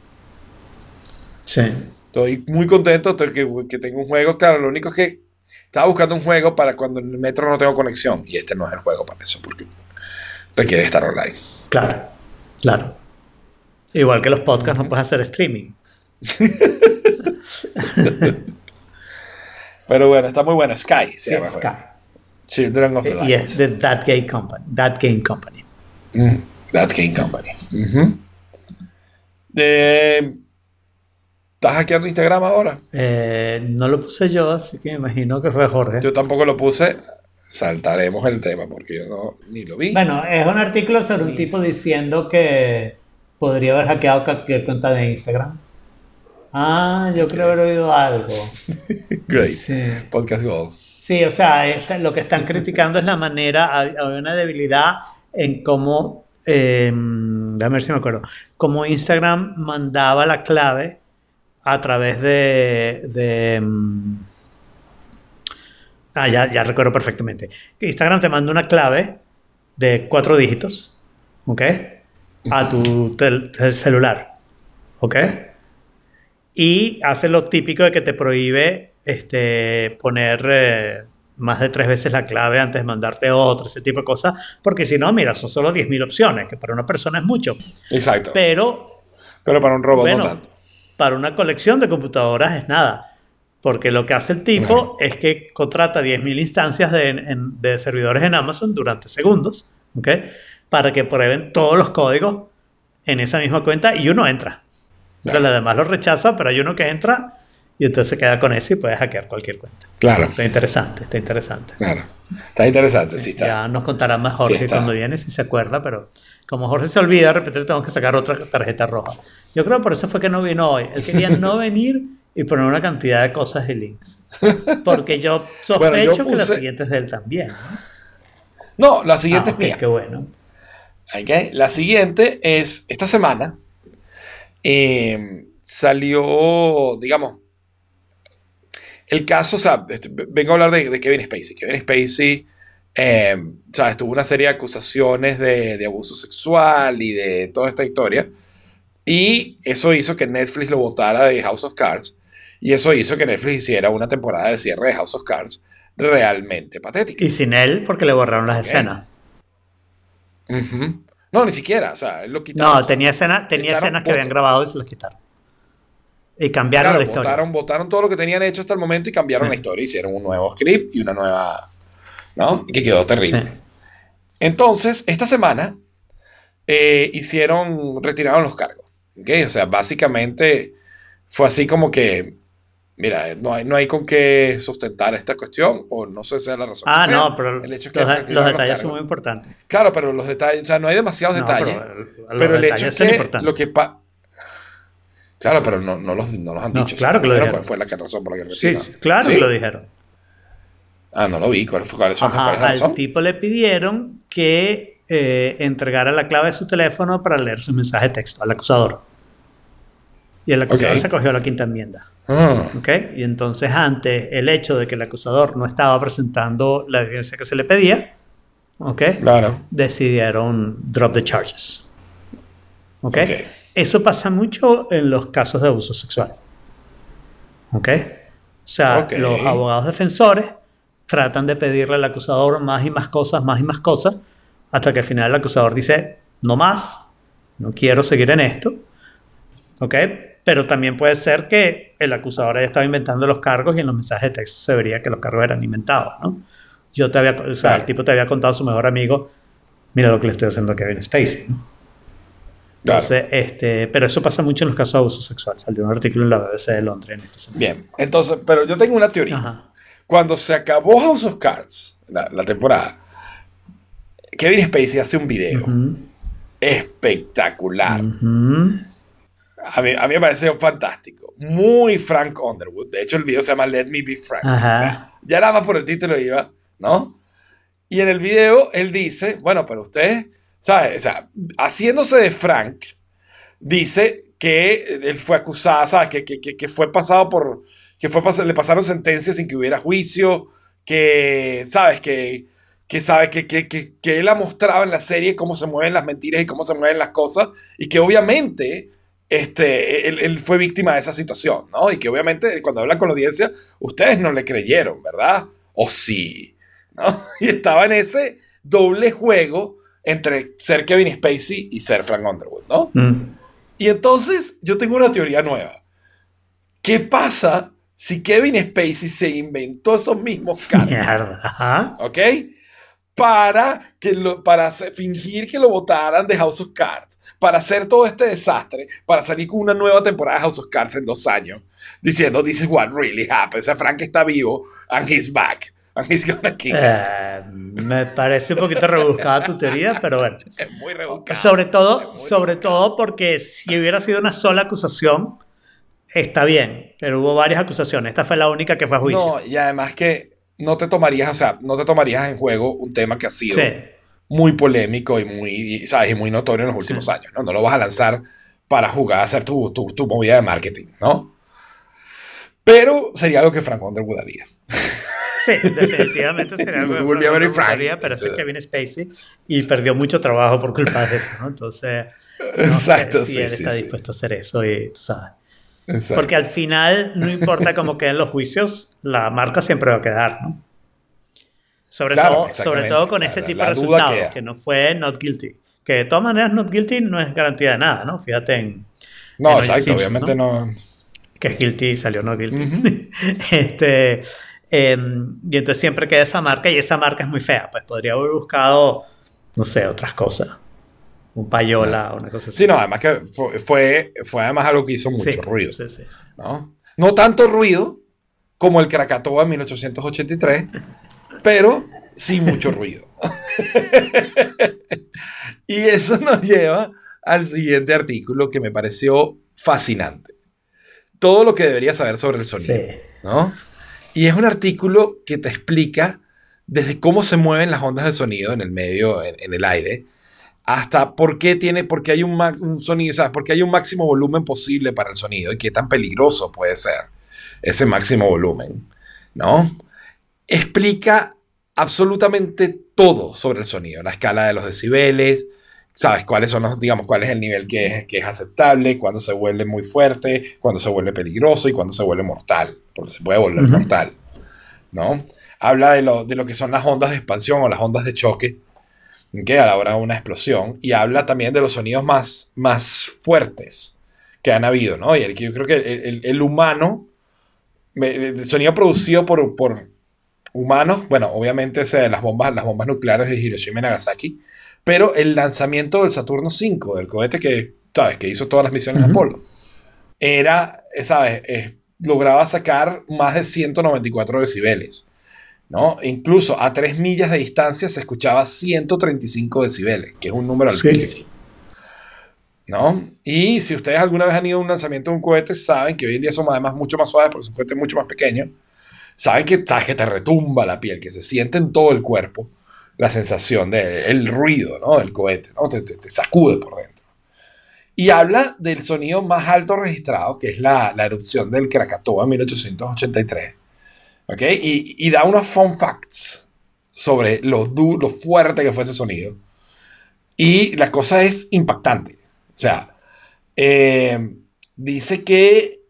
Sí. Estoy muy contento de que, que tengo un juego. Claro, lo único es que estaba buscando un juego para cuando en el metro no tengo conexión, y este no es el juego para eso, porque requiere estar online. Claro. Claro. Igual que los podcasts no puedes hacer streaming. Pero bueno, está muy bueno. Sky se Sí, llama el Sky. Children of the Light. Y es de That Game Company. That Game Company. Mm, That Game Company. De- ¿Estás hackeando Instagram ahora? Eh, no lo puse yo, así que me imagino que fue Jorge. Yo tampoco lo puse. Saltaremos el tema porque yo no, ni lo vi. Bueno, es un artículo sobre un tipo diciendo que podría haber hackeado cualquier cuenta de Instagram. Ah, yo creo haber oído algo. Great. Sí. Podcast Gold. Sí, o sea, esta- lo que están criticando es la manera, hay, hay una debilidad en cómo, eh, déjame ver si me acuerdo, cómo Instagram mandaba la clave a través de, de, mm, ah, ya, ya recuerdo perfectamente. Instagram te manda una clave de cuatro dígitos, ¿ok? A tu tel- tel- celular, ¿ok? Y hace lo típico de que te prohíbe este, poner eh, más de tres veces la clave antes de mandarte otra, ese tipo de cosas, porque si no, mira, son solo 10.000 opciones, que para una persona es mucho. Exacto. Pero, Pero para un robot bueno, no tanto. Para una colección de computadoras es nada. Porque lo que hace el tipo es que contrata 10.000 instancias de, en- de servidores en Amazon durante segundos, ¿ok? Para que prueben todos los códigos en esa misma cuenta y uno entra. Entonces, los demás lo rechaza, pero hay uno que entra y entonces se queda con eso y puede hackear cualquier cuenta. Claro, Está interesante, está interesante. claro. Está interesante, sí está. Ya nos contará más Jorge Sí cuando viene si se acuerda, pero como Jorge se olvida, de repente tenemos que sacar otra tarjeta roja. Yo creo que por eso fue que no vino hoy. Él quería no venir y poner una cantidad de cosas y links. Porque yo sospecho Bueno, yo que la siguiente es de él también. ¿no? No, la siguiente Ah, es mía. Qué bueno. La siguiente es, esta semana eh, salió, digamos, el caso, o sea, este, vengo a hablar de, de Kevin Spacey. Kevin Spacey, eh, ¿sabes? Tuvo una serie de acusaciones de, de abuso sexual y de toda esta historia. Y eso hizo que Netflix lo votara de House of Cards. Y eso hizo que Netflix hiciera una temporada de cierre de House of Cards realmente patética. Y sin él, porque le borraron las Ok. escenas. Ujú. No, ni siquiera, o sea, él lo quitaron. No, tenía, escena, tenía escenas que habían grabado y se las quitaron. Y cambiaron Claro, la historia. Votaron, votaron todo lo que tenían hecho hasta el momento y cambiaron Sí. la historia. Hicieron un nuevo script y una nueva. Que quedó terrible. Sí. Entonces, esta semana eh, hicieron, retiraron los cargos. ¿ok? O sea, básicamente fue así como que, mira, no hay, no hay con qué sustentar esta cuestión, o no sé si es la razón. Ah, que sea. no, pero el hecho es que los, detalles son muy importantes. Claro, pero los detalles, o sea, no hay demasiados No, detalles. pero, Pero, el- hecho es que importantes. lo que pa- Claro, pero no, no, los, no los han No, dicho. claro que lo dijeron. fue la que- razón por la que sí, claro ¿Sí? que lo dijeron. Ah, no lo vi. ¿Cuál fue- ¿Cuáles son, Ajá, cuál al tipo le pidieron que eh, entregara la clave de su teléfono para leer sus mensajes de texto al acusador. Y el acusador Ok. se cogió la quinta enmienda. Ah, ¿ok? Y entonces, ante el hecho de que el acusador no estaba presentando la evidencia que se le pedía, ¿ok? claro. decidieron drop the charges. ¿Ok? Ok. Eso pasa mucho en los casos de abuso sexual. ¿Ok? O sea, los abogados defensores tratan de pedirle al acusador más y más cosas, más y más cosas, hasta que al final el acusador dice, no más, no quiero seguir en esto. ¿Ok? Pero también puede ser que el acusador haya estado inventando los cargos y en los mensajes de texto se vería que los cargos eran inventados, ¿no? Yo te había, o sea, el tipo te había contado a su mejor amigo, mira lo que le estoy haciendo a Kevin Spacey, ¿no? Claro. Entonces, este, pero eso pasa mucho en los casos de abuso sexual. Salió un artículo en la BBC de Londres en esta semana. Bien. Entonces, pero yo tengo una teoría. Ajá. Cuando se acabó House of Cards, la, la temporada, Kevin Spacey hace un video Ujú, espectacular. ujú. A mí, a mí me pareció fantástico. Muy Frank Underwood. De hecho, el video se llama Let Me Be Frank. Ajá. O sea, ya nada más por el título iba, ¿no? Y en el video él dice, bueno, pero usted, ¿sabe? O sea, haciéndose de Frank, dice que él fue acusado, ¿sabes? Que, que, que fue pasado por, que fue le pasaron sentencias sin que hubiera juicio, que, ¿sabes? Que, que sabe que, que, que, que él ha mostrado en la serie cómo se mueven las mentiras y cómo se mueven las cosas, y que obviamente este, él, él fue víctima de esa situación, ¿no? Y que obviamente cuando hablan con la audiencia, ustedes no le creyeron, ¿verdad? O sí, ¿no? Y estaba en ese doble juego entre ser Kevin Spacey y ser Frank Underwood, ¿no? Mm. Y entonces yo tengo una teoría nueva. ¿Qué pasa si Kevin Spacey se inventó esos mismos cargos? Mierda. ¿Ok? Para, que lo, para fingir que lo votaran de House of Cards, para hacer todo este desastre, para salir con una nueva temporada de House of Cards en dos años, diciendo, this is what really happened. O sea, Frank está vivo, and he's back, and he's gonna kick. Eh, me parece un poquito rebuscada tu teoría, pero bueno. Es muy rebuscado. Sobre todo, sobre rebuscado. todo porque si hubiera sido una sola acusación, está bien, pero hubo varias acusaciones. Esta fue la única que fue a juicio. No, y además que no te tomarías, o sea, no te tomarías en juego un tema que ha sido sí. muy polémico y muy, ¿sabes? y muy notorio en los últimos Sí. años, ¿no? No lo vas a lanzar para jugar, a hacer tu, tu, tu movida de marketing, ¿no? Pero sería algo que Frank Underwood haría. Sí, definitivamente sería algo be Frank Underwood, haría, pero este es Kevin Spacey y perdió mucho trabajo por culpa de eso, ¿no? Entonces, no Exacto, sé si sí, él está dispuesto a hacer eso y tú sabes. Exacto. Porque al final, no importa cómo queden los juicios, la marca siempre va a quedar, ¿no? Sobre, Claro, todo, sobre todo con O sea, este tipo de resultados, queda. que no fue not guilty. Que de todas maneras, not guilty no es garantía de nada, ¿no? Fíjate en, no, en exacto, Simpson, obviamente no. que es guilty y salió no guilty. este, em, y entonces siempre queda esa marca y esa marca es muy fea. Pues podría haber buscado, no sé, otras cosas. Un payola o una cosa así. Sí, no, además que fue, fue, fue además algo que hizo mucho Sí, ruido, sí, sí. ¿no? No tanto ruido como el Krakatoa en 1883, pero sí mucho ruido. y eso nos lleva al siguiente artículo que me pareció fascinante. Todo lo que deberías saber sobre el sonido. Sí. ¿no? Y es un artículo que te explica desde cómo se mueven las ondas de sonido en el medio, en, en el aire, hasta por qué tiene, por qué hay un, sonido, ¿sabes? Por qué hay un máximo volumen posible para el sonido y qué tan peligroso puede ser ese máximo volumen, ¿no? Explica absolutamente todo sobre el sonido, la escala de los decibeles, sabes cuáles son los, digamos, cuál es el nivel que es, que es aceptable, cuándo se vuelve muy fuerte, cuándo se vuelve peligroso y cuándo se vuelve mortal, porque se puede volver mortal, ¿no? Habla de lo, de lo que son las ondas de expansión o las ondas de choque, que a la hora de una explosión, y habla también de los sonidos más, más fuertes, que han habido, ¿no? Y yo creo que el, el- el humano, el sonido producido por, por humanos, bueno, obviamente de las bombas, las bombas nucleares de Hiroshima y Nagasaki, pero el lanzamiento del Saturno V, del cohete que, ¿sabes? Que hizo todas las misiones Ujú. Apolo, era, ¿sabes? Eh, lograba sacar más de 194 decibeles, ¿no? Incluso a 3 millas de distancia se escuchaba 135 decibeles, que es un número Sí. altísimo. ¿No? Y si ustedes alguna vez han ido a un lanzamiento de un cohete, saben que hoy en día son además mucho más suaves porque son cohetes mucho más pequeños. Saben que, sabes que te retumba la piel, que se siente en todo el cuerpo la sensación del ruido ¿no? del cohete, ¿no? Te, te- te sacude por dentro. Y habla del sonido más alto registrado, que es la, la erupción del Krakatoa en 1883. ¿Ok? Y, y da unos fun facts sobre lo, du- lo fuerte que fue ese sonido. Y la cosa es impactante. O sea, eh, dice que,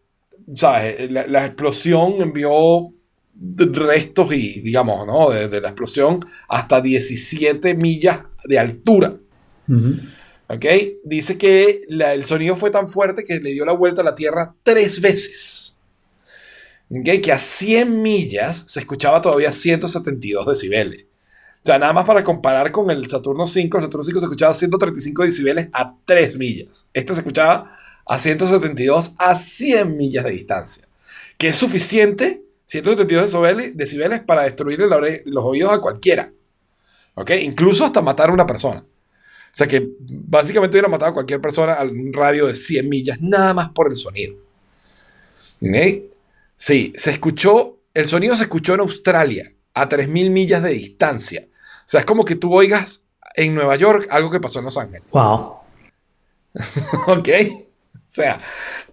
¿sabes? La, la explosión envió restos y, digamos, ¿no? De, de la explosión hasta 17 millas de altura. Ujú. ¿Ok? Dice que la- el sonido fue tan fuerte que le dio la vuelta a la Tierra tres veces. ¿Ok? Que a 100 millas se escuchaba todavía 172 decibeles. O sea, nada más para comparar con el Saturno 5, el Saturno 5 se escuchaba 135 decibeles a 3 millas. Este se escuchaba a 172 a 100 millas de distancia. Que es suficiente, 172 decibeles, para destruirle los oídos a cualquiera. ¿Ok? Incluso hasta matar a una persona. O sea que básicamente hubiera matado a cualquier persona a un radio de 100 millas, nada más por el sonido. ¿Ok? Sí, se escuchó, el sonido se escuchó en Australia, a 3.000 millas de distancia. O sea, es como que tú oigas en Nueva York algo que pasó en Los Ángeles. Wow. ¿Ok? O sea,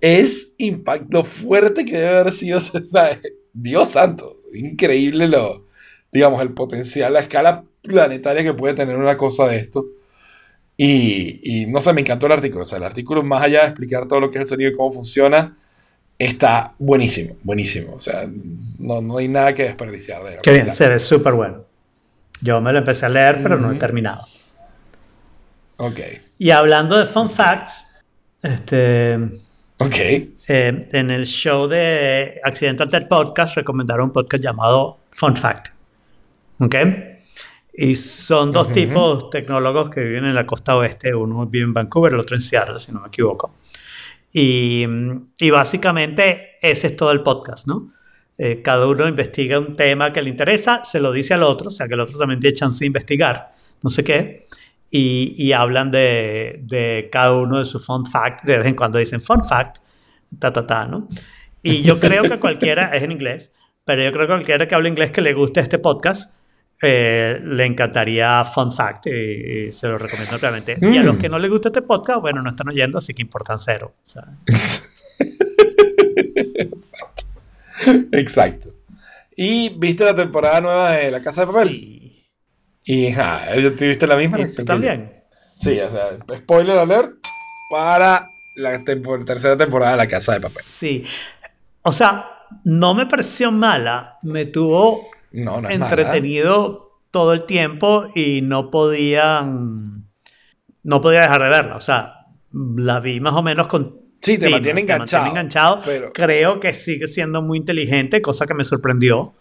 es impacto fuerte que debe haber sido, ¿sabes? Dios santo, increíble lo, digamos, el potencial, la escala planetaria que puede tener una cosa de esto. Y, y no sé, me encantó el artículo. O sea, el artículo, más allá de explicar todo lo que es el sonido y cómo funciona, está buenísimo, buenísimo. O sea, no, no hay nada que desperdiciar de él. Qué bien, se ve súper bueno. Yo me lo empecé a leer, pero no he terminado. Ok, Y hablando de fun facts, este, ok. eh, en el show de Accidental Tech Podcast recomendaron un podcast llamado Fun Fact. ¿Ok? Y son dos Ujú. tipos tecnólogos que viven en la costa oeste. Uno vive en Vancouver, el otro en Seattle, si no me equivoco. Y, y básicamente ese es todo el podcast, ¿no? Eh, cada uno investiga un tema que le interesa, se lo dice al otro, o sea que el otro también tiene chance de investigar, no sé qué, y, y hablan de, de cada uno de sus fun fact, de vez en cuando dicen fun fact, ta, ta, ta, ¿no? Y yo creo que cualquiera, es en inglés, pero yo creo que cualquiera que hable inglés que le guste este podcast, eh, le encantaría Fun Fact y, y se lo recomiendo ampliamente. Y a los Mm. que no les gusta este podcast, bueno, no están oyendo, así que importan cero. O sea, Exacto. Y viste la temporada nueva de La Casa de Papel. y, Y ja, ¿te viste la misma? y tú también. Sí, o sea, spoiler alert para la tercera temporada de La Casa de Papel. Sí. O sea, no me pareció mala, me tuvo No, no entretenido todo el tiempo y no podía no podía dejar de verla. O sea, la vi más o menos con Sí, te mantiene enganchado, enganchado. pero- Creo que sigue siendo muy inteligente, cosa que me sorprendió,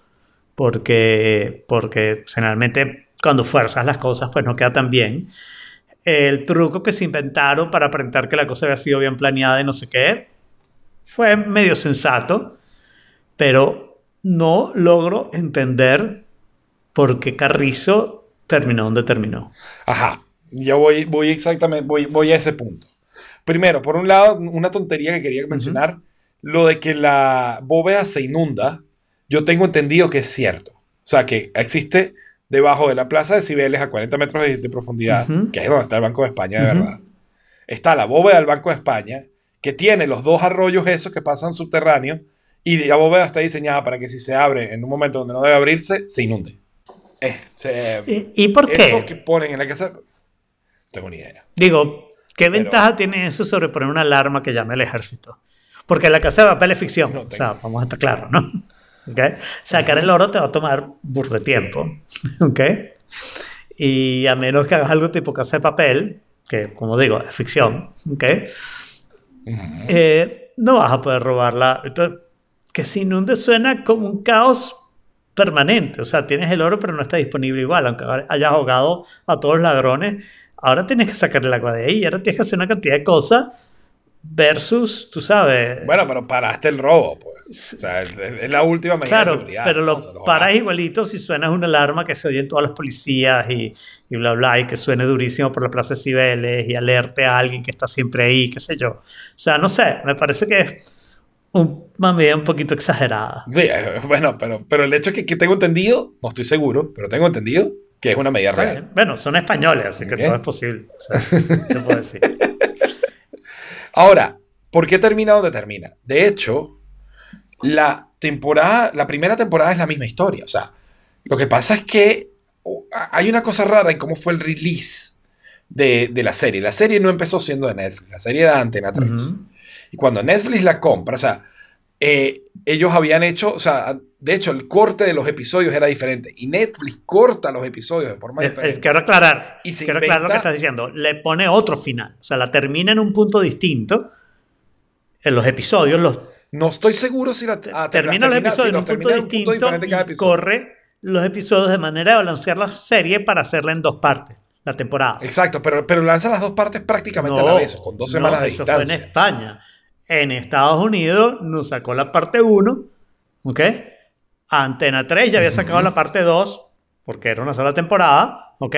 porque, porque generalmente cuando fuerzas las cosas, pues no queda tan bien. El truco que se inventaron para aparentar que la cosa había sido bien planeada y no sé qué, fue medio sensato, pero no logro entender por qué Carrizo terminó donde terminó. Ajá, yo voy, voy exactamente, voy, voy a ese punto. Primero, por un lado, una tontería que quería mencionar, lo de que la bóveda se inunda, yo tengo entendido que es cierto. O sea, que existe debajo de la plaza de Cibeles a 40 metros de, de profundidad, que es donde está el Banco de España, de verdad. Está la bóveda del Banco de España, que tiene los dos arroyos esos que pasan subterráneos, y la bóveda está diseñada para que si se abre en un momento donde no debe abrirse, se inunde. Eh, se- ¿Y, y por qué? eso que ponen en la casa. Tengo ni idea. Digo, ¿qué Pero- ventaja tiene eso sobre poner una alarma que llame al ejército? Porque la casa de papel es ficción. No o sea, vamos a estar claros, ¿no? ¿Ok? Sacar el oro te va a tomar burro de tiempo. ¿Ok? Y a menos que hagas algo tipo casa de papel, que como digo, es ficción. ¿Ok? eh, no vas a poder robarla. Entonces, que se inunde suena como un caos permanente. O sea, tienes el oro, pero no está disponible igual. Aunque hayas ahogado a todos los ladrones, ahora tienes que sacar el agua de ahí. Ahora tienes que hacer una cantidad de cosas versus, tú sabes. Bueno, pero paraste el robo, pues. O sea, es, la última medida claro, de seguridad. Pero lo, paras igualito si suenas una alarma que se oye en todas las policías y, y, bla, bla, y que suene durísimo por la Plaza de Cibeles y alerte a alguien que está siempre ahí, qué sé yo. O sea, no sé, me parece que es una medida un poquito exagerada. Sí, bueno, pero, pero el hecho es que, que tengo entendido, no estoy seguro, pero tengo entendido que es una medida real. Bueno, son españoles, así que todo es posible. O sea, te puedo decir. Ahora, ¿por qué termina donde termina? De hecho, la temporada, la primera temporada es la misma historia. O sea, lo que pasa es que hay una cosa rara en cómo fue el release de, la serie. La serie no empezó siendo de Netflix, la serie era de Antena 3. Y cuando Netflix la compra, o sea, eh, ellos habían hecho, o sea, de hecho, el corte de los episodios era diferente. Y Netflix corta los episodios de forma diferente. quiero aclarar. Y quiero aclarar lo que estás diciendo. Le pone otro final. O sea, la termina en un punto distinto. En los episodios. Los, no estoy seguro si la termina los episodios en un punto distinto. y corre los episodios de manera de balancear la serie para hacerla en dos partes. La temporada. Exacto, pero, pero lanza las dos partes prácticamente a la vez, con dos semanas de distancia. Eso fue en España. En Estados Unidos nos sacó la parte 1, ¿ok? Antena 3 ya había sacado la parte 2, porque era una sola temporada, ¿ok?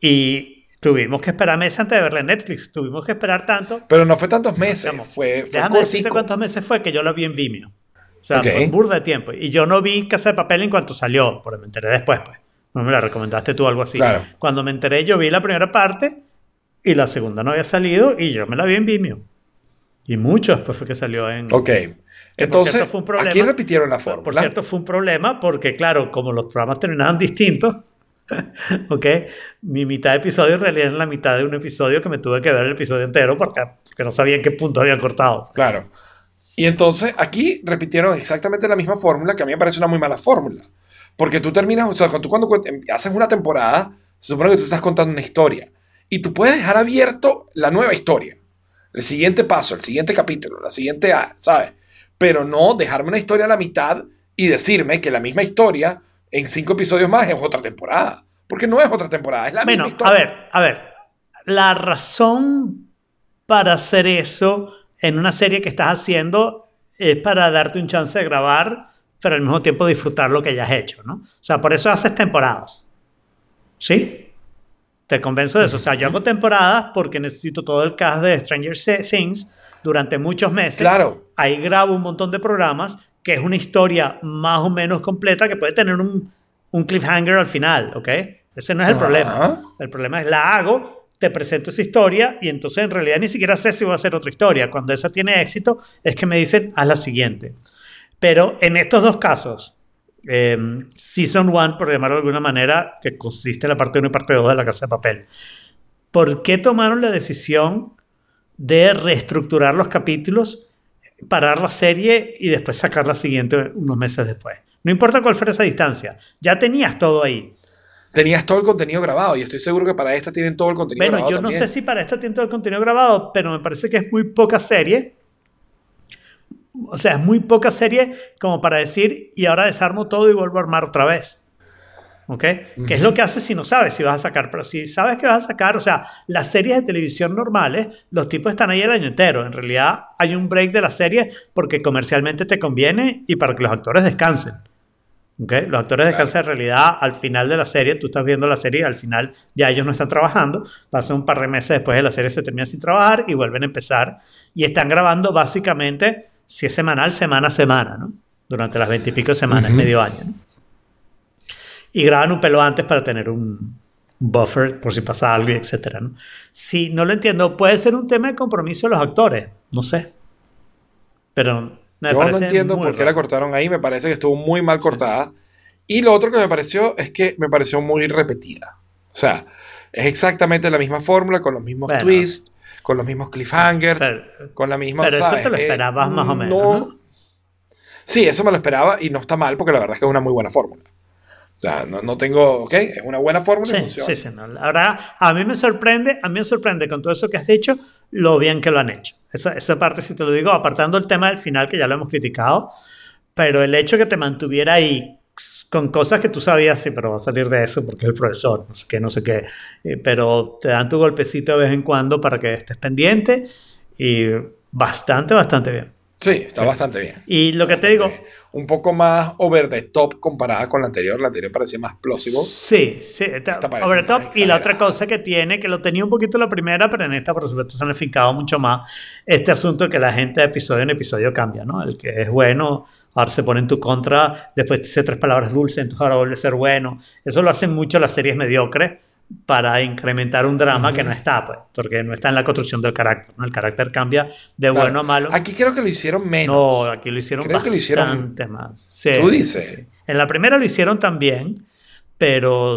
Y tuvimos que esperar meses antes de verla en Netflix. Tuvimos que esperar tanto. Pero no fue tantos meses, fue, fue Déjame decirte cuántos meses fue que yo la vi en Vimeo. O sea, fue un burda de tiempo. Y yo no vi Casa de Papel en cuanto salió, porque me enteré después, pues. No me la recomendaste tú algo así. Claro. Cuando me enteré, yo vi la primera parte y la segunda no había salido y yo me la vi en Vimeo. Y mucho después fue que salió en... Ok. Entonces, aquí repitieron la fórmula. Por cierto, fue un problema porque, claro, como los programas terminaban distintos, ¿ok? Mi mitad de episodio en realidad era la mitad de un episodio que me tuve que ver el episodio entero porque, porque no sabía en qué punto habían cortado. Claro. Y entonces aquí repitieron exactamente la misma fórmula que a mí me parece una muy mala fórmula. Porque tú terminas, o sea, tú cuando haces una temporada, se supone que tú estás contando una historia. Y tú puedes dejar abierto la nueva historia el siguiente paso, el siguiente capítulo, la siguiente, ¿sabes? Pero no dejarme una historia a la mitad y decirme que la misma historia en cinco episodios más es otra temporada. Porque no es otra temporada, es la misma historia. A ver, a ver. La razón para hacer eso en una serie que estás haciendo es para darte un chance de grabar, pero al mismo tiempo disfrutar lo que hayas hecho, ¿no? O sea, por eso haces temporadas. ¿Sí? Te convenzo de eso. O sea, yo hago temporadas porque necesito todo el cast de Stranger Things durante muchos meses. Claro. Ahí grabo un montón de programas que es una historia más o menos completa que puede tener un, un cliffhanger al final, ¿ok? Ese no es el problema. El problema es la hago, te presento esa historia y entonces en realidad ni siquiera sé si voy a hacer otra historia. Cuando esa tiene éxito es que me dicen, haz la siguiente. Pero en estos dos casos, Em, season 1, por llamarlo de alguna manera, que consiste en la parte 1 y parte 2 de la casa de papel. ¿Por qué tomaron la decisión de reestructurar los capítulos, parar la serie y después sacar la siguiente unos meses después? No importa cuál fuera esa distancia, ya tenías todo ahí. Tenías todo el contenido grabado y estoy seguro que para esta tienen todo el contenido grabado. Bueno, yo no sé si para esta tienen todo el contenido grabado, pero me parece que es muy poca serie o sea, es muy poca serie como para decir, y ahora desarmo todo y vuelvo a armar otra vez. ¿Ok? ¿Qué es lo que haces si no sabes si vas a sacar? Pero si sabes que vas a sacar, o sea, las series de televisión normales, los tipos están ahí el año entero. En realidad hay un break de la serie porque comercialmente te conviene y para que los actores descansen. ¿Ok? Los actores descansan en realidad al final de la serie. Tú estás viendo la serie y al final ya ellos no están trabajando. Pasan un par de meses después de la serie, se termina sin trabajar y vuelven a empezar. Y están grabando básicamente si es semanal, semana a semana, ¿no? Durante las veintipico semanas, medio año, ¿no? Y graban un pelo antes para tener un, buffer por si pasa algo, etcétera, ¿no? Si no lo entiendo, puede ser un tema de compromiso de los actores, no sé. Pero me Yo no entiendo por qué la cortaron ahí, me parece que estuvo muy mal cortada. Y lo otro que me pareció es que me pareció muy repetida. O sea, es exactamente la misma fórmula, con los mismos twists, con los mismos cliffhangers, con la misma... Pero eso te lo eh, esperabas más o menos. ¿no? Sí, eso me lo esperaba y no está mal porque la verdad es que es una muy buena fórmula. O sea, no, no tengo, ok, es una buena fórmula y Sí, funciona. sí, sí. no. La verdad, a mí me sorprende, a mí me sorprende con todo eso que has dicho, lo bien que lo han hecho. Esa, esa parte, si te lo digo, apartando el tema del final, que ya lo hemos criticado, pero el hecho que te mantuviera ahí con cosas que tú sabías, sí, pero va a salir de eso porque es el profesor, no sé qué, no sé qué, eh, pero te dan tu golpecito de vez en cuando para que estés pendiente y bastante, bastante bien. Sí, está bastante bien. Y lo que te digo, Un poco más over the top comparada con la anterior. La anterior parecía más plausible. Sí, sí, está over the top. Y la otra cosa que tiene, que lo tenía un poquito la primera, pero en esta, por supuesto, se han afincado mucho más, este asunto que la gente de episodio en episodio cambia, ¿no? El que es bueno, ahora se pone en tu contra, después te dice tres palabras dulces, entonces ahora vuelve a ser bueno. Eso lo hacen mucho las series mediocres para incrementar un drama que no está, pues, porque no está en la construcción del carácter, ¿no? El carácter cambia de Claro. bueno a malo. Aquí creo que lo hicieron menos. No, aquí lo hicieron Creo que lo bastante hicieron- más. Sí, ¿Tú dices? sí. En la primera lo hicieron también, pero...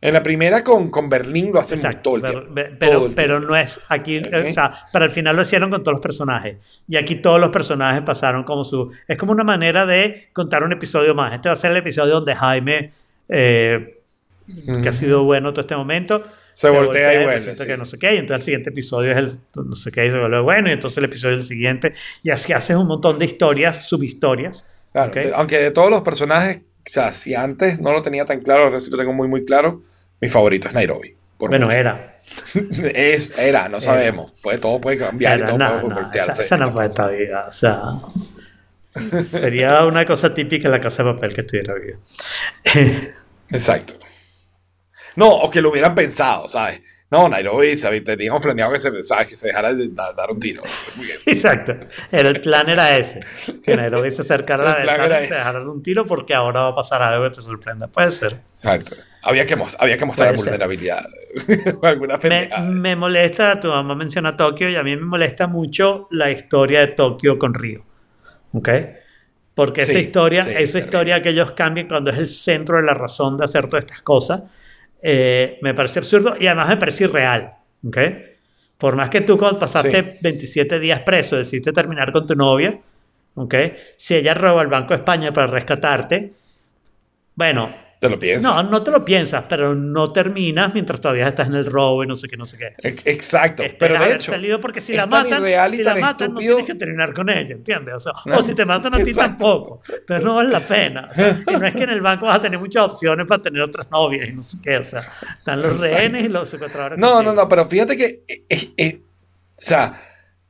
En la primera con, con Berlín lo hacen Exacto, todo el pero, tiempo. pe- Todo pero, el pero no es aquí, Ok. o sea, para el final lo hicieron con todos los personajes. Y aquí todos los personajes pasaron como su... Es como una manera de contar un episodio más. Este va a ser el episodio donde Jaime, eh, que ha sido bueno todo este momento, Se voltea y vuelve, sí. que no sé qué, y entonces el siguiente episodio es el no sé qué, y se vuelve bueno, y entonces el episodio es el siguiente, y así haces un montón de historias, subhistorias. Claro, ¿ok? de- aunque de todos los personajes, o sea, si antes no lo tenía tan claro, ahora sí lo tengo muy, muy claro, mi favorito es Nairobi. por Bueno, mucho. era. Es, era, no sabemos. Puede, todo puede cambiar y Era, todo no, puede no, voltearse. esa, esa no fue esta vida. O sea, sería una cosa típica en la casa de papel que estuviera viva. Exacto. No, o que lo hubieran pensado, ¿sabes? No, Nairobi, ¿sabes? teníamos planeado que se, ¿sabes? que se dejara de da- dar un tiro. Exacto. Era, el plan era ese. Que Nairobi se acercara a la ventana era y se ese. dejara un tiro porque ahora va a pasar algo que te sorprenda. Puede ser. Exacto. Había que, había que mostrar vulnerabilidad. Alguna Me, me molesta, tu mamá menciona Tokio y a mí me molesta mucho la historia de Tokio con Río. ¿Ok? Porque esa Sí, historia, sí, esa terrible. historia que ellos cambian cuando es el centro de la razón de hacer todas estas cosas, eh, me parece absurdo y además me parece irreal. ¿Ok? Por más que tú cuando pasaste Sí. 27 días preso, decidiste terminar con tu novia, ¿ok? Si ella roba el Banco de España para rescatarte, bueno, ¿Te lo piensas? no, no te lo piensas, pero no terminas mientras todavía estás en el robo y no sé qué, no sé qué. Ex- Exacto. Esperas Pero de haber hecho, salido porque si la tan matan, si la tan matan no tienes que terminar con ella, ¿entiendes? O, sea, No, o si te matan a ti exacto. tampoco. Entonces no vale la pena. O sea, y no es que en el banco vas a tener muchas opciones para tener otras novias y no sé qué. O sea, están los Exacto. rehenes y los secuestradores. No, no, contigo. no, pero fíjate que, eh, eh, eh, o sea,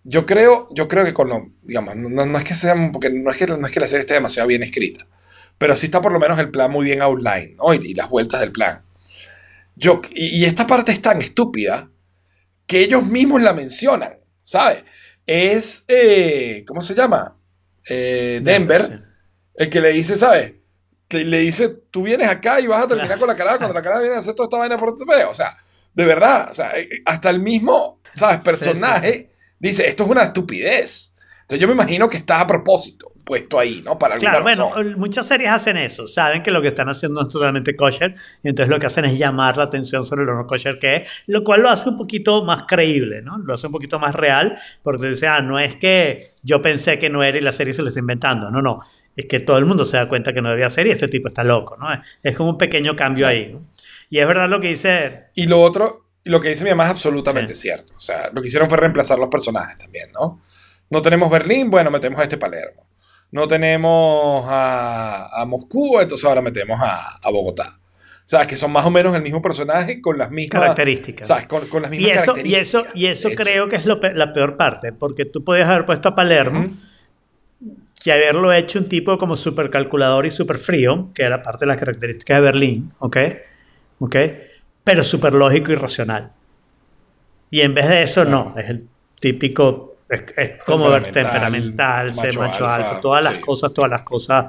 yo creo, yo creo que con lo, digamos, no, no- no es que sea, porque no es que, no es que la serie esté demasiado bien escrita, pero sí está por lo menos el plan muy bien outline, ¿no? Y, y las vueltas del plan. Yo, y, y esta parte es tan estúpida que ellos mismos la mencionan, ¿sabes? Es, eh, ¿cómo se llama? Eh, Denver, Sí. el que le dice, ¿sabes? Que le dice, tú vienes acá y vas a terminar con la cara cuando la cara viene a hacer toda esta vaina por TV. O sea, de verdad, o sea, eh, hasta el mismo, ¿sabes? Personaje dice, esto es una estupidez. Entonces yo me imagino que está a propósito puesto ahí, ¿no? Para alguna Claro, bueno, razón. muchas series hacen eso, saben que lo que están haciendo es totalmente kosher y entonces lo que hacen es llamar la atención sobre lo no kosher que es, lo cual lo hace un poquito más creíble, ¿no? Lo hace un poquito más real porque dice, ah, no es que yo pensé que no era y la serie se lo está inventando, no, no, es que todo el mundo se da cuenta que no debía ser y este tipo está loco, ¿no? Es, como un pequeño cambio ahí, ¿no? Y es verdad lo que dice, Y lo otro, lo que dice mi mamá es absolutamente Sí. cierto. O sea, lo que hicieron fue reemplazar los personajes también, ¿no? No tenemos Berlín, bueno, metemos a este Palermo. No tenemos a, a Moscú, entonces ahora metemos a, a Bogotá. O sea, que son más o menos el mismo personaje con las mismas Características. ¿sabes? Con, con las mismas y eso, y eso, y eso creo que es lo la peor parte, porque tú podías haber puesto a Palermo Ujú. y haberlo hecho un tipo como súper calculador y súper frío, que era parte de las características de Berlín, ¿ok? ¿Ok? Pero súper lógico y racional. Y en vez de eso, no, es el típico, es, es como ver Temperamental, ser macho macho alfa, alfa, todas las sí. cosas, todas las cosas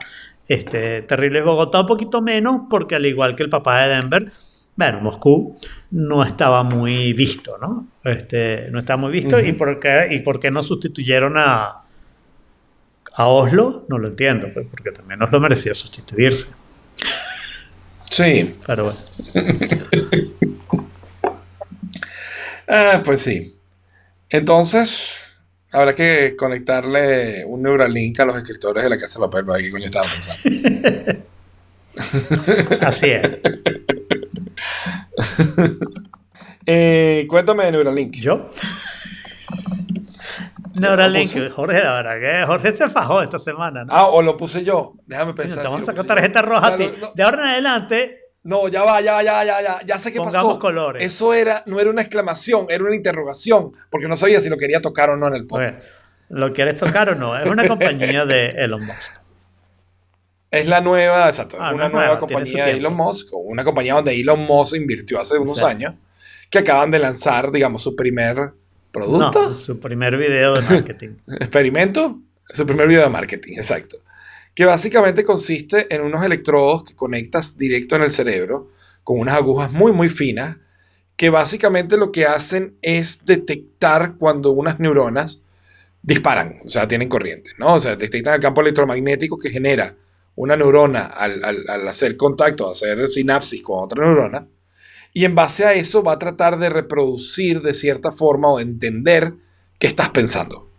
este, terribles. Bogotá un poquito menos, porque al igual que el papá de Denver, bueno, Moscú no estaba muy visto, ¿no? Este, no estaba muy visto. ¿Y, por qué, ¿Y por qué no sustituyeron a, a Oslo? No lo entiendo, pues, porque también Oslo merecía sustituirse. Sí, Pero bueno. Ah, pues sí. Entonces, habrá que conectarle un Neuralink a los escritores de la Casa de Papel para ver qué coño estaban pensando. Así es. Eh, cuéntame de Neuralink. ¿Yo? Neuralink? Jorge, la verdad que Jorge se fajó esta semana, ¿no? Ah, o lo puse yo. Déjame pensar. te vamos si a sacar tarjeta roja a ti. no, De ahora en adelante, No, ya va, ya, ya, ya, ya, ya sé qué Pongamos pasó. colores. Eso era, no era una exclamación, era una interrogación, porque no sabía si lo quería tocar o no en el pues, podcast. ¿lo quieres tocar o no? Es una compañía de Elon Musk. Es la nueva, exacto, Ah, una nueva compañía de. Elon Musk, una compañía donde Elon Musk invirtió hace unos Exacto. años, que acaban de lanzar, digamos, su primer producto, No, su primer video de marketing. experimento, su primer video de marketing, exacto. Que básicamente consiste en unos electrodos que conectas directo en el cerebro con unas agujas muy, muy finas, que básicamente lo que hacen es detectar cuando unas neuronas disparan, o sea, tienen corriente, ¿no? O sea, detectan el campo electromagnético que genera una neurona al, al- hacer contacto, hacer sinapsis con otra neurona, y en base a eso va a tratar de reproducir de cierta forma o entender qué estás pensando.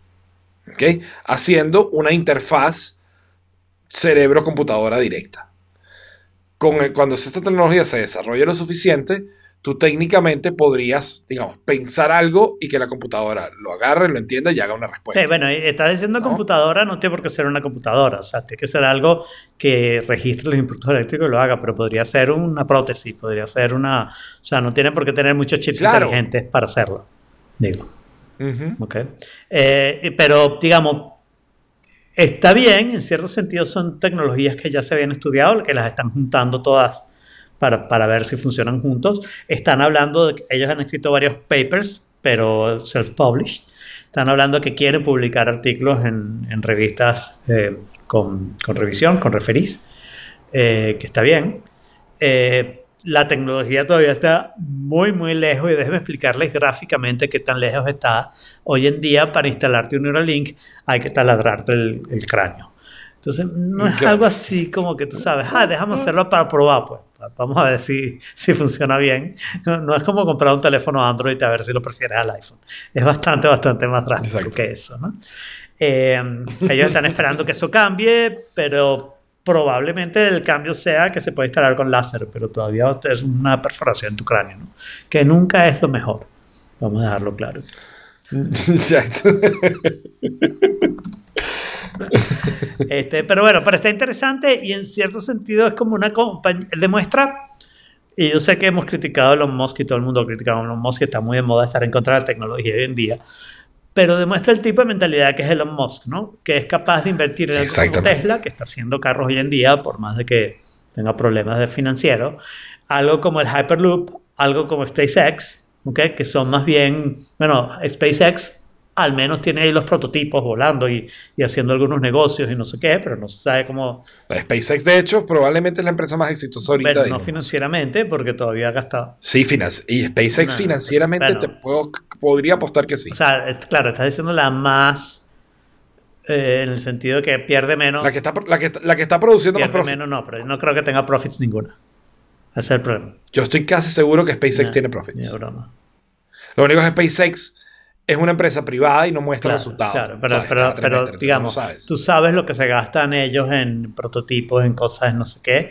¿Ok? Haciendo una interfaz cerebro-computadora directa. Con cuando esta tecnología se desarrolle lo suficiente, tú técnicamente podrías, digamos, pensar algo y que la computadora lo agarre, lo entienda y haga una respuesta. Sí, bueno, y estás diciendo ¿No? computadora, no tiene por qué ser una computadora, o sea, tiene que ser algo que registre los impulsos eléctricos y lo haga, pero podría ser una prótesis, podría ser una, o sea, no tiene por qué tener muchos chips Claro. inteligentes para hacerlo, digo. Ujú. ¿ok? Eh, pero, digamos, está bien, en cierto sentido son tecnologías que ya se habían estudiado, que las están juntando todas para, para ver si funcionan juntos. Están hablando de que ellos han escrito varios papers, pero self-published. Están hablando que quieren publicar artículos en, en revistas eh, con, con revisión, con referís, eh, que está bien. Eh, la tecnología todavía está muy, muy lejos y déjeme explicarles gráficamente qué tan lejos está. Hoy en día, para instalarte un Neuralink, hay que taladrarte el, el cráneo. Entonces, no es algo así como que tú sabes, ah, déjame hacerlo para probar, pues. Vamos a ver si, si funciona bien. No, no es como comprar un teléfono Android a ver si lo prefieres al iPhone. Es bastante, bastante más drástico Exacto. que eso, ¿no? Eh, ellos están esperando que eso cambie, pero probablemente el cambio sea que se puede instalar con láser, pero todavía es una perforación en tu cráneo, ¿no? Que nunca es lo mejor. Vamos a dejarlo claro. Exacto. Este, pero bueno, pero está interesante y en cierto sentido es como una compañía, demuestra, y yo sé que hemos criticado a Elon Musk y todo el mundo ha criticado a Elon Musk, está muy de moda estar en contra de la tecnología hoy en día, pero demuestra el tipo de mentalidad que es Elon Musk, ¿no? Que es capaz de invertir en algo como Exactamente. Tesla, que está haciendo carros hoy en día, por más de que tenga problemas de financiero, algo como el Hyperloop, algo como SpaceX, ¿ok? Que son más bien, bueno, SpaceX al menos tiene ahí los prototipos volando y, y haciendo algunos negocios y no sé qué, pero no se sabe cómo, La SpaceX, de hecho, probablemente es la empresa más exitosa ahorita. de no financieramente porque todavía ha gastado. Sí, finan- y SpaceX No, financieramente bueno. te puedo, podría apostar que sí. O sea, claro, estás diciendo la más, eh, en el sentido de que pierde menos. la, que está, la, que, la que está produciendo más pierde profit. menos, no, pero no creo que tenga profits ninguna. Ese es el problema. Yo estoy casi seguro que SpaceX No, tiene ni profits. de broma. Lo único es que SpaceX es una empresa privada y no muestra Claro, resultados. claro, pero, ¿Sabes? pero, Cada pero, trimestre, tú digamos, no sabes. tú sabes lo que se gastan ellos en prototipos, en cosas, en no sé qué.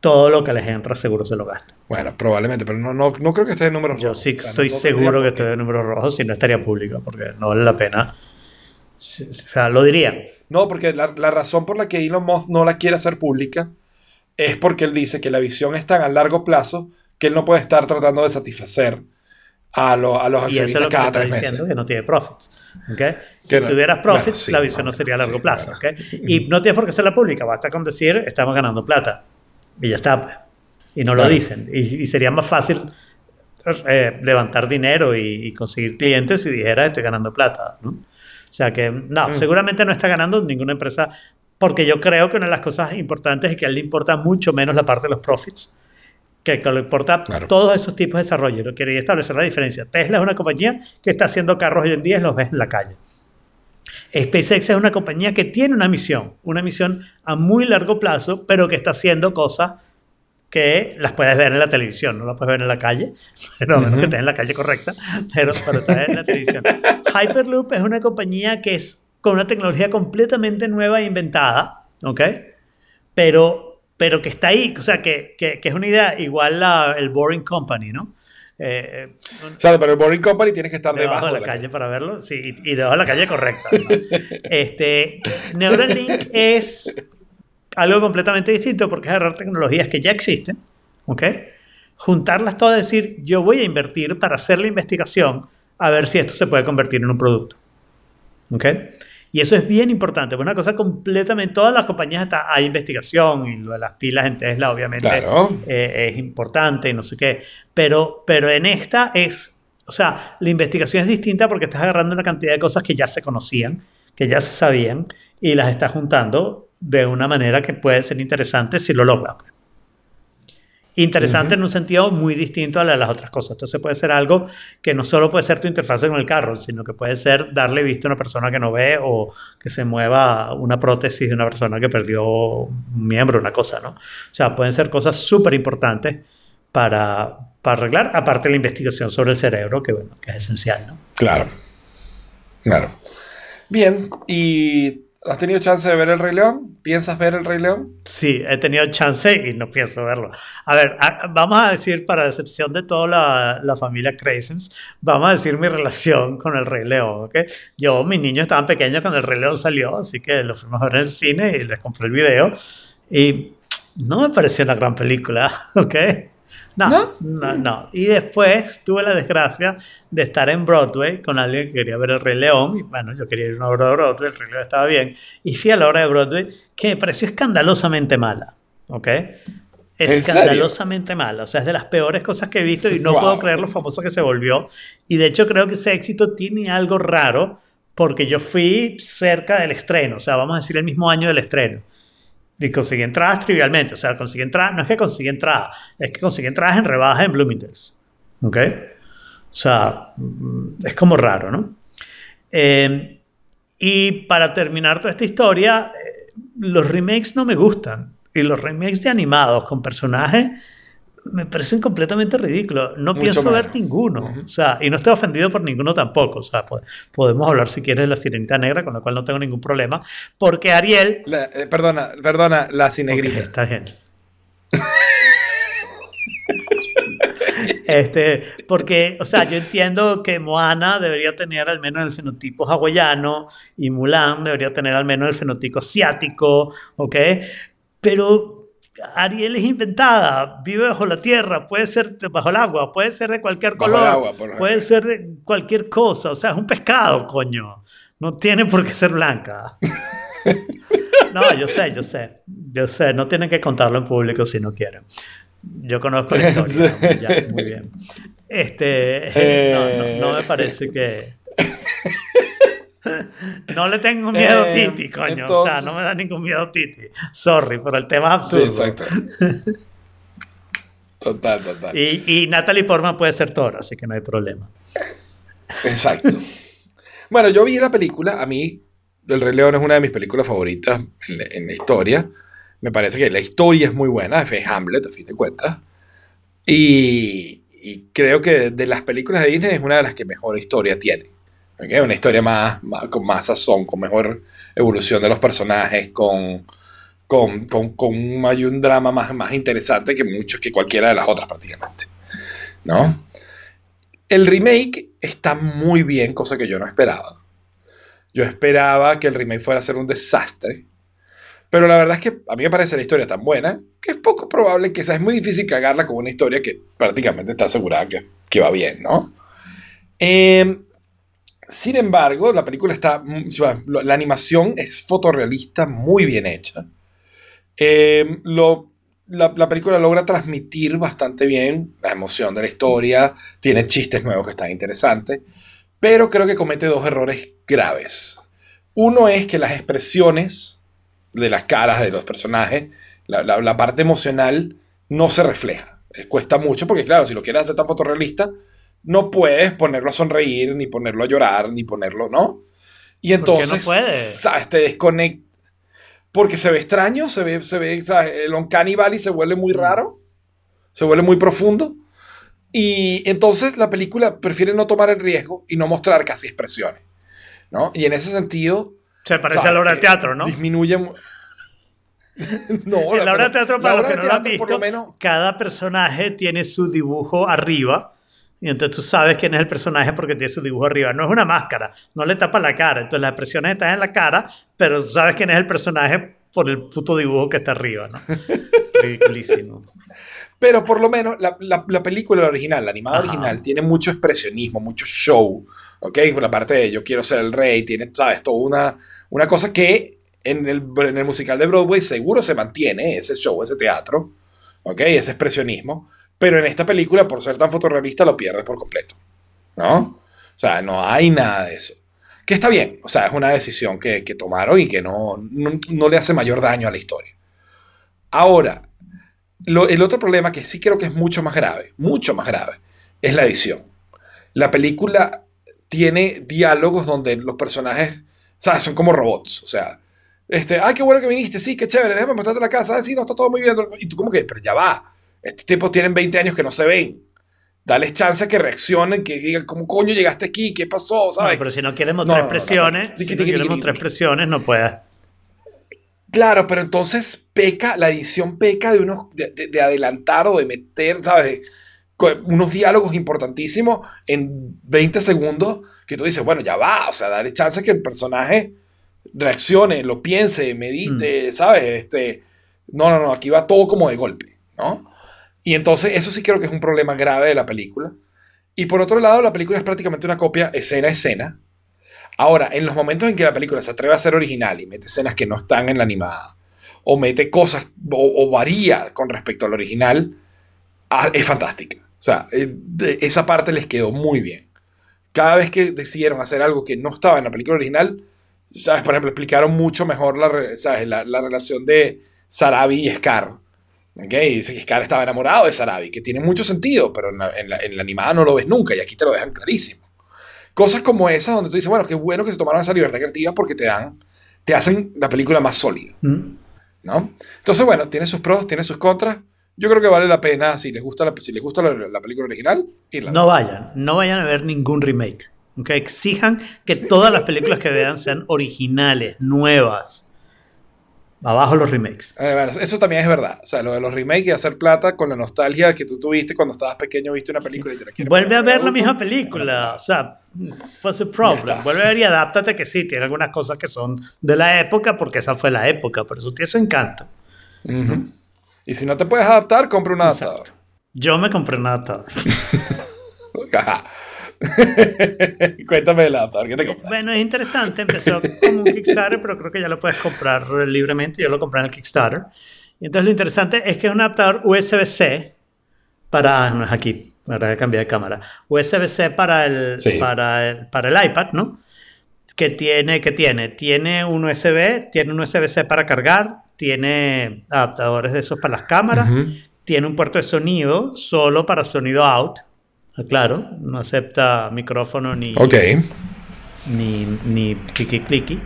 Todo lo que les entra seguro se lo gastan. Bueno, probablemente, pero no, no, no creo que esté en números Yo rojos. sí O sea, estoy no- seguro que estoy de números rojos si no estaría público, porque no vale la pena. Sí, O sea, lo diría. No, porque la, la razón por la que Elon Musk no la quiere hacer pública es porque él dice que la visión es tan a largo plazo que él no puede estar tratando de satisfacer a, lo- a los Y eso es accionistas lo que cada está tres diciendo, meses. que no tiene profits. ¿ok? Si Que no- tuvieras profits, bueno, sí, la visión no, sería a largo sí, plazo. bueno. ¿ok? Y no tienes por qué hacerla pública, basta con decir, estamos ganando plata. Y ya está. pues. Y no lo dicen. Y, y sería más fácil eh, levantar dinero y, y conseguir clientes si dijera, estoy ganando plata. ¿no? O sea que, no, Mm. seguramente no está ganando ninguna empresa, porque yo creo que una de las cosas importantes es que a él le importa mucho menos la parte de los profits que, que le importa Claro. todos esos tipos de desarrollo. Yo quería establecer la diferencia. Tesla es una compañía que está haciendo carros hoy en día y los ves en la calle. SpaceX es una compañía que tiene una misión, una misión a muy largo plazo, pero que está haciendo cosas que las puedes ver en la televisión, no las puedes ver en la calle, pero a menos Ujú. que estés en la calle correcta, pero, pero estás en la televisión. Hyperloop es una compañía que es con una tecnología completamente nueva e inventada, ¿ok? Pero pero que está ahí, o sea, que, que, que es una idea igual a el Boring Company, ¿no? Eh, o sea, pero el Boring Company tienes que estar debajo, de la, calle, para verlo, sí, y, debajo de la calle correcta. este, Neuralink es algo completamente distinto porque es agarrar tecnologías que ya existen, ¿ok? Juntarlas todas y decir, yo voy a invertir para hacer la investigación a ver si esto se puede convertir en un producto, ¿ok? Y eso es bien importante, es una cosa completamente, todas las compañías está, hay investigación y lo de las pilas en Tesla obviamente eh, es importante y no sé qué, pero, pero en esta es, o sea, la investigación es distinta porque estás agarrando una cantidad de cosas que ya se conocían, que ya se sabían y las estás juntando de una manera que puede ser interesante si lo logras. Interesante en un sentido muy distinto a las otras cosas. Entonces puede ser algo que no solo puede ser tu interfaz con el carro, sino que puede ser darle vista a una persona que no ve o que se mueva una prótesis de una persona que perdió un miembro, una cosa, ¿no? O sea, pueden ser cosas súper importantes para, para arreglar, aparte de la investigación sobre el cerebro, que bueno, que es esencial, ¿no? Claro, claro. Bien, y ¿Has tenido chance de ver El Rey León? ¿Piensas ver El Rey León? Sí, he tenido chance y no pienso verlo. A ver, vamos a decir, para decepción de toda la, la familia Craisins, vamos a decir mi relación con El Rey León, ¿ok? Yo, mis niños estaban pequeños cuando El Rey León salió, así que lo fuimos a ver en el cine y les compré el video. Y no me pareció una gran película, ¿ok? No, no, no, Y después tuve la desgracia de estar en Broadway con alguien que quería ver El Rey León. Y bueno, yo quería ir a una obra de Broadway, El Rey León estaba bien. Y fui a la obra de Broadway que me pareció escandalosamente mala. ¿Ok? Escandalosamente mala. O sea, es de las peores cosas que he visto y no puedo creer lo famoso que se volvió. Y de hecho creo que ese éxito tiene algo raro porque yo fui cerca del estreno. O sea, vamos a decir el mismo año del estreno. Y conseguí entradas trivialmente. O sea, conseguí entradas, no es que conseguí entradas, es que conseguí entradas en rebaja en Bloomingdale's. ¿Ok? O sea, mm, es como raro, ¿no? Eh, y para terminar toda esta historia, eh, los remakes no me gustan. Y los remakes de animados con personajes me parecen completamente ridículos. No pienso ver ninguno. O sea, y no estoy ofendido por ninguno tampoco. O sea, podemos hablar si quieres de la sirenita negra, con la cual no tengo ningún problema. Porque Ariel. Eh, perdona, perdona, la sinegrita. está bien. Este, porque, o sea, yo entiendo que Moana debería tener al menos el fenotipo hawaiano y Mulan debería tener al menos el fenotipo asiático, ¿ok? Pero Ariel es inventada, vive bajo la tierra, puede ser bajo el agua, puede ser de cualquier color, puede ser de cualquier cosa, o sea, es un pescado, coño. No tiene por qué ser blanca. No, yo sé, yo sé, yo sé, no tienen que contarlo en público si no quieren. Yo conozco la historia, ya, muy bien. Este, no, no me parece que... no le tengo miedo a eh, Titi, coño. o sea, no me da ningún miedo Titi. Sorry, pero el tema es absurdo. Sí, exacto. Total, total. Y, y, Natalie Portman puede ser Thor, así que no hay problema. Exacto. bueno, yo vi la película. A mí, El Rey León es una de mis películas favoritas en la, historia. Me parece que la historia es muy buena. Es Hamlet, a fin de cuentas. Y, y creo que de las películas de Disney es una de las que mejor historia tiene. Una historia más, con más sazón, con mejor evolución de los personajes, con, con, con, con un, drama más, más interesante que muchos, que cualquiera de las otras prácticamente. ¿No? El remake está muy bien, cosa que yo no esperaba. Yo esperaba que el remake fuera a ser un desastre. Pero la verdad es que a mí me parece la historia tan buena que es poco probable que sea. Es muy difícil cagarla con una historia que prácticamente está asegurada que, que va bien, ¿no? Eh, sin embargo, la película está. La animación es fotorrealista, muy bien hecha. Eh, la, película logra transmitir bastante bien la emoción de la historia. Tiene chistes nuevos que están interesantes. Pero creo que comete dos errores graves. Uno es que las expresiones de las caras de los personajes, la, la parte emocional, no se refleja. Cuesta mucho porque, claro, si lo quieres hacer tan fotorrealista, no puedes ponerlo a sonreír, ni ponerlo a llorar, ni ponerlo, ¿no? Y entonces, no ¿sabes? Te desconecta. Porque se ve extraño, se ve, se ve, ¿sabes? El Uncanny Valley se vuelve muy raro, se vuelve muy profundo. Y entonces la película prefiere no tomar el riesgo y no mostrar casi expresiones, ¿no? Y en ese sentido... Se parece a la obra de teatro, ¿no? Disminuye... no, la obra de teatro, para la los que no han visto, por menos, cada personaje tiene su dibujo arriba. Y entonces tú sabes quién es el personaje porque tiene su dibujo arriba. No es una máscara, no le tapa la cara. Entonces las expresiones están en la cara, pero tú sabes quién es el personaje por el puto dibujo que está arriba, ¿no? Ridiculísimo. Pero por lo menos la, la- la película original, la animada Ajá. original, tiene mucho expresionismo, mucho show, ¿ok? Por la parte de yo quiero ser el rey, tiene, ¿sabes? Toda una, una cosa que en el, en el musical de Broadway seguro se mantiene, ese show, ese teatro, ¿ok? Ese expresionismo. Pero en esta película, por ser tan fotorrealista, lo pierdes por completo, ¿no? O sea, no hay nada de eso. Que está bien, o sea, es una decisión que, que tomaron y que no, no, no le hace mayor daño a la historia. Ahora, el otro problema que sí creo que es mucho más grave, mucho más grave, es la edición. La película tiene diálogos donde los personajes, ¿sabes? Son como robots. O sea, este, ay, qué bueno que viniste, sí, qué chévere, déjame mostrarte la casa, ah, sí, no, está todo muy bien. Y tú como que, pero ya va, estos tipos tienen 20 años que no se ven. Dales chance que reaccionen, que digan, ¿cómo coño llegaste aquí? ¿Qué pasó? No, ¿Sabes? pero si no quieres mostrar No, expresiones, Tiqui, si no mostrar tiqui. expresiones, no puedes. Claro, pero entonces peca, la edición peca de unos de, de- de adelantar o de meter, ¿sabes? Unos diálogos importantísimos en 20 segundos que tú dices, bueno, ya va, o sea, dale chance que el personaje reaccione, lo piense, medite, ¿sabes? Este, no, no, no, aquí va todo como de golpe, ¿no? Y entonces eso sí creo que es un problema grave de la película. Y por otro lado, la película es prácticamente una copia escena a escena. Ahora, en los momentos en que la película se atreve a ser original y mete escenas que no están en la animada, o mete cosas, o, varía con respecto al original, ah, es fantástica. O sea, eh, esa parte les quedó muy bien. Cada vez que decidieron hacer algo que no estaba en la película original, ¿sabes? Por ejemplo, explicaron mucho mejor la, ¿sabes? la, la relación de Sarabi y Scar. ¿Ok? Y dice que Scar estaba enamorado de Sarabi, que tiene mucho sentido, pero en la, en la- en la animada no lo ves nunca y aquí te lo dejan clarísimo. Cosas como esas donde tú dices, bueno, qué bueno que se tomaron esa libertad creativa porque te dan, te hacen la película más sólida, ¿Mm? ¿no? Entonces, bueno, tiene sus pros, tiene sus contras. Yo creo que vale la pena, si les gusta la, si les gusta la, la película original, irla. No vayan, no vayan a ver ningún remake. ¿ok? Exijan que todas las películas que vean sean originales, nuevas. Abajo los remakes. Eh, bueno, eso también es verdad. O sea, lo de los remakes y hacer plata con la nostalgia que tú tuviste cuando estabas pequeño, viste una película y te la quieres Vuelve a ver la misma película. O sea, what's the problem? Vuelve a ver y adáptate que sí, tiene algunas cosas que son de la época porque esa fue la época, pero eso tiene su encanto. Y si no te puedes adaptar, compra un adaptador. Exacto. Yo me compré un adaptador. Cuéntame del adaptador. ¿Qué te compraste? Bueno, es interesante. Empezó como un Kickstarter, pero creo que ya lo puedes comprar libremente. Yo lo compré en el Kickstarter. Y entonces lo interesante es que es un adaptador USB-C para... No es aquí, para cambiar de cámara. USB-C para el, Sí. para el, para el iPad, ¿no? Que tiene, que tiene, tiene un USB, tiene un USB-C para cargar, tiene adaptadores de esos para las cámaras, tiene un puerto de sonido solo para sonido out. Claro, no acepta micrófono ni, Ok. ni, ni clicky clicky.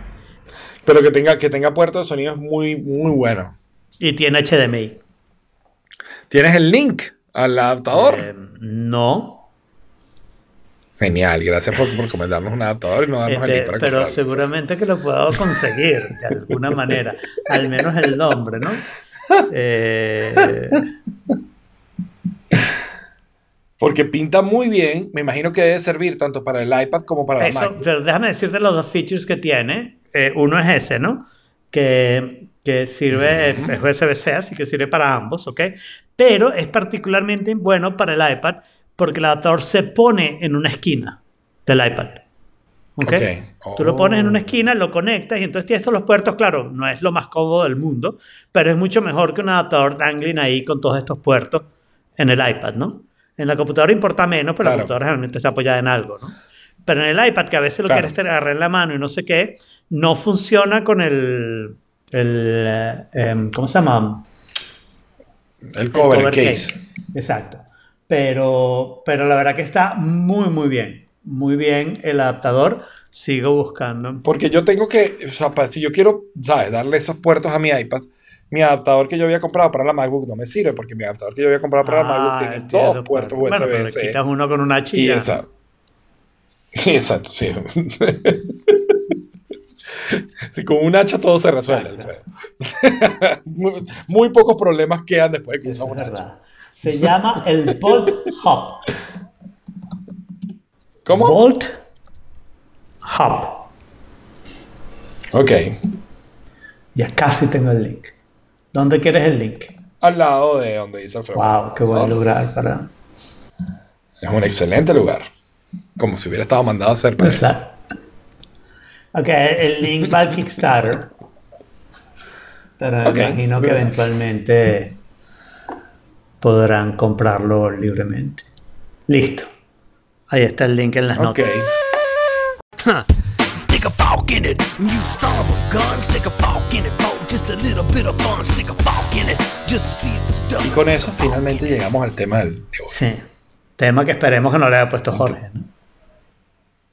Pero que tenga, que tenga puerto de sonido es muy, muy bueno. Y tiene HDMI. ¿Tienes el link al adaptador? Eh, no. Genial, gracias por, por comentarnos un adaptador y no darnos el Este, link para pero comprarlo. seguramente que lo puedo conseguir de alguna manera. Al menos el nombre, ¿no? Eh, Porque pinta muy bien. Me imagino que debe servir tanto para el iPad como para la Mac. pero déjame decirte los dos features que tiene. Eh, uno es ese, ¿no? Que, que sirve, es USB-C, así que sirve para ambos, ¿ok? Pero es particularmente bueno para el iPad porque el adaptador se pone en una esquina del iPad. ¿Ok? Ok. Tú lo pones en Oh. una esquina, lo conectas y entonces tienes todos los puertos. Claro, no es lo más cómodo del mundo, pero es mucho mejor que un adaptador dangling ahí con todos estos puertos en el iPad, ¿no? En la computadora importa menos, pero la computadora generalmente está apoyada en algo, ¿no? Pero en el iPad, que a veces lo Claro. quieres agarrar en la mano y no sé qué, no funciona con el. el eh, em, ¿Cómo se llama? El cover, el case. Exacto. Pero, pero la verdad que está muy, muy bien. Muy bien el adaptador. Sigo buscando. Porque yo tengo que, o sea, si yo quiero, ¿sabes? Darle esos puertos a mi iPad, mi adaptador que yo había comprado para la MacBook no me sirve porque mi adaptador que yo había comprado para la Ah, MacBook tiene entiendo, dos puertos Bueno, pero USB-C. quitas uno con una y chilla. Sí, exacto, sí. Sí, con un hacha todo se resuelve, muy, muy pocos problemas quedan después de que usas un hacha. Se llama el Bolt Hub. ¿Cómo? Bolt Hub. Ok. Ya casi tengo el link. ¿Dónde quieres el link? Al lado de donde dice Alfredo. Wow, qué buen lugar para. Es un excelente lugar. Como si hubiera estado mandado a hacer para eso. Ok, el link va al Kickstarter. Pero Ok, imagino que eventualmente podrán comprarlo libremente. Listo. Ahí está el link en las Ok. notas. Stick a fork in it, you son of a gun. Stick a fork in it, for just a little bit of fun. Stick a fork in it, just see if it's done. Y con eso finalmente llegamos al tema del, de hoy. Sí. Tema que esperemos que no le haya puesto Jorge.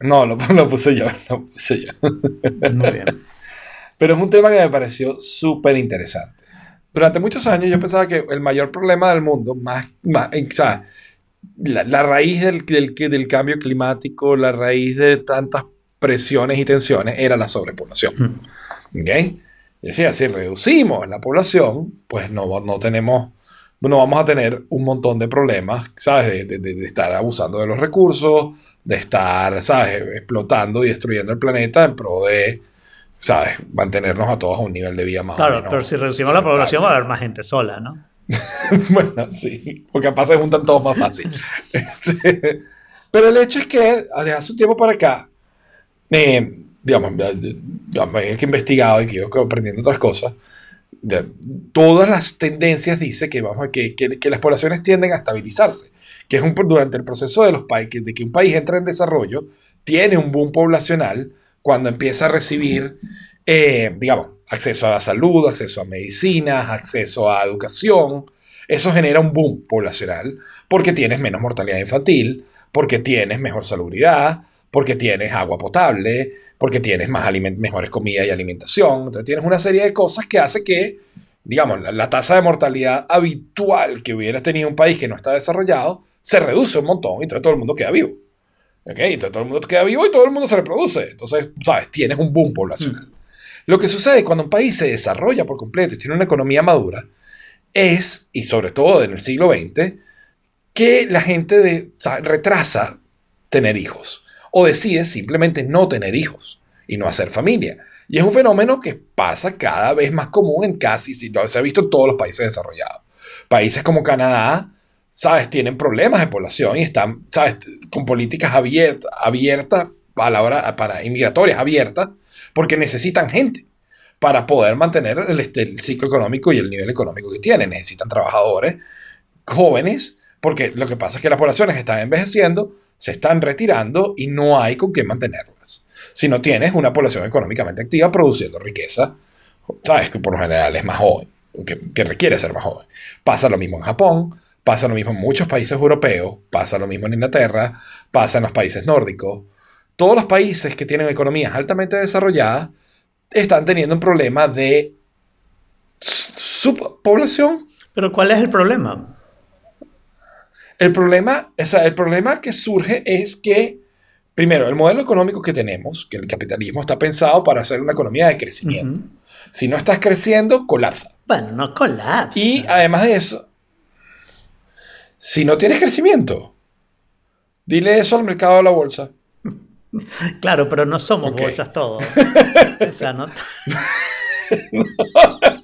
¿no? No, lo, lo puse yo, lo puse yo. Muy bien. Pero es un tema que me pareció súper interesante. Durante muchos años yo pensaba que el mayor problema del mundo, más, más o sea, la, la raíz del, del, del cambio climático, la raíz de tantas presiones y tensiones, era la sobrepoblación. ¿Ok? Y decía, si reducimos la población, pues no, no tenemos, no vamos a tener un montón de problemas, ¿sabes? De, de- de- estar abusando de los recursos, de estar, ¿sabes? Explotando y destruyendo el planeta en pro de, ¿sabes? Mantenernos a todos a un nivel de vida más o Claro, menos pero si reducimos la población va a haber más gente sola, ¿no? bueno, sí, porque capaz se juntan todos más fácil. Pero el hecho es que desde hace un tiempo para acá, eh, digamos, ya- ya me he que investigado y que yo aprendiendo otras cosas, de- todas las tendencias dicen que, vamos, que, que, que las poblaciones tienden a estabilizarse, que es un, durante el proceso de, los países, de que un país entra en desarrollo, tiene un boom poblacional cuando empieza a recibir, eh, digamos, acceso a la salud, acceso a medicinas, acceso a educación. Eso genera un boom poblacional porque tienes menos mortalidad infantil, porque tienes mejor salubridad, porque tienes agua potable, porque tienes más mejores comidas y alimentación. Entonces tienes una serie de cosas que hace que, digamos, la, la tasa de mortalidad habitual que hubiera tenido un país que no está desarrollado se reduce un montón y entonces todo el mundo queda vivo. ¿Ok? Entonces todo el mundo queda vivo y todo el mundo se reproduce. Entonces, ¿sabes? Tienes un boom poblacional. Lo que sucede cuando un país se desarrolla por completo y tiene una economía madura es, y sobre todo en el siglo XX, que la gente de- o sea, retrasa tener hijos o decide simplemente no tener hijos y no hacer familia. Y es un fenómeno que pasa cada vez más común en casi, se ha visto en todos los países desarrollados. Países como Canadá, ¿sabes? Tienen problemas de población y están, ¿sabes? Con políticas abiertas, abiertas a la hora, para inmigratorias abiertas, porque necesitan gente para poder mantener el, este, el ciclo económico y el nivel económico que tienen. Necesitan trabajadores jóvenes, porque lo que pasa es que las poblaciones están envejeciendo, se están retirando y no hay con qué mantenerlas. Si no tienes una población económicamente activa produciendo riqueza, sabes que por lo general es más joven, que, que requiere ser más joven. Pasa lo mismo en Japón, pasa lo mismo en muchos países europeos, pasa lo mismo en Inglaterra, pasa en los países nórdicos. Todos los países que tienen economías altamente desarrolladas están teniendo un problema de subpoblación. Pero ¿cuál es el problema? El problema, o sea, el problema que surge es que, primero, el modelo económico que tenemos, que el capitalismo está pensado para hacer una economía de crecimiento. Si no estás creciendo, colapsa. Bueno, no colapsa. Y además de eso, si no tienes crecimiento, dile eso al mercado de la bolsa. Claro, pero no somos bolsas todos. o sea, no, No,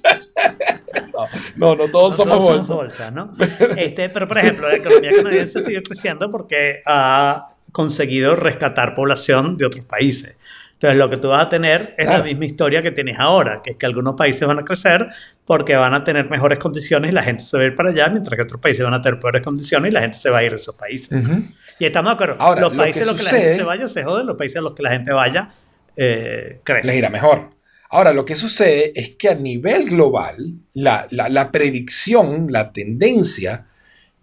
no todos no somos todos bolsa. somos bolsas, ¿no? Este, pero, por ejemplo, la economía canadiense sigue creciendo porque ha conseguido rescatar población de otros países. Entonces, lo que tú vas a tener es Claro. la misma historia que tienes ahora, que es que algunos países van a crecer porque van a tener mejores condiciones y la gente se va a ir para allá, mientras que otros países van a tener peores condiciones y la gente se va a ir de esos países. Ujú. Y estamos de acuerdo. Ahora, los lo países que en los que la gente sucede- se vaya se joden, los países en los que la gente vaya eh, les irá mejor. Ahora, lo que sucede es que a nivel global, la, la- la predicción, la tendencia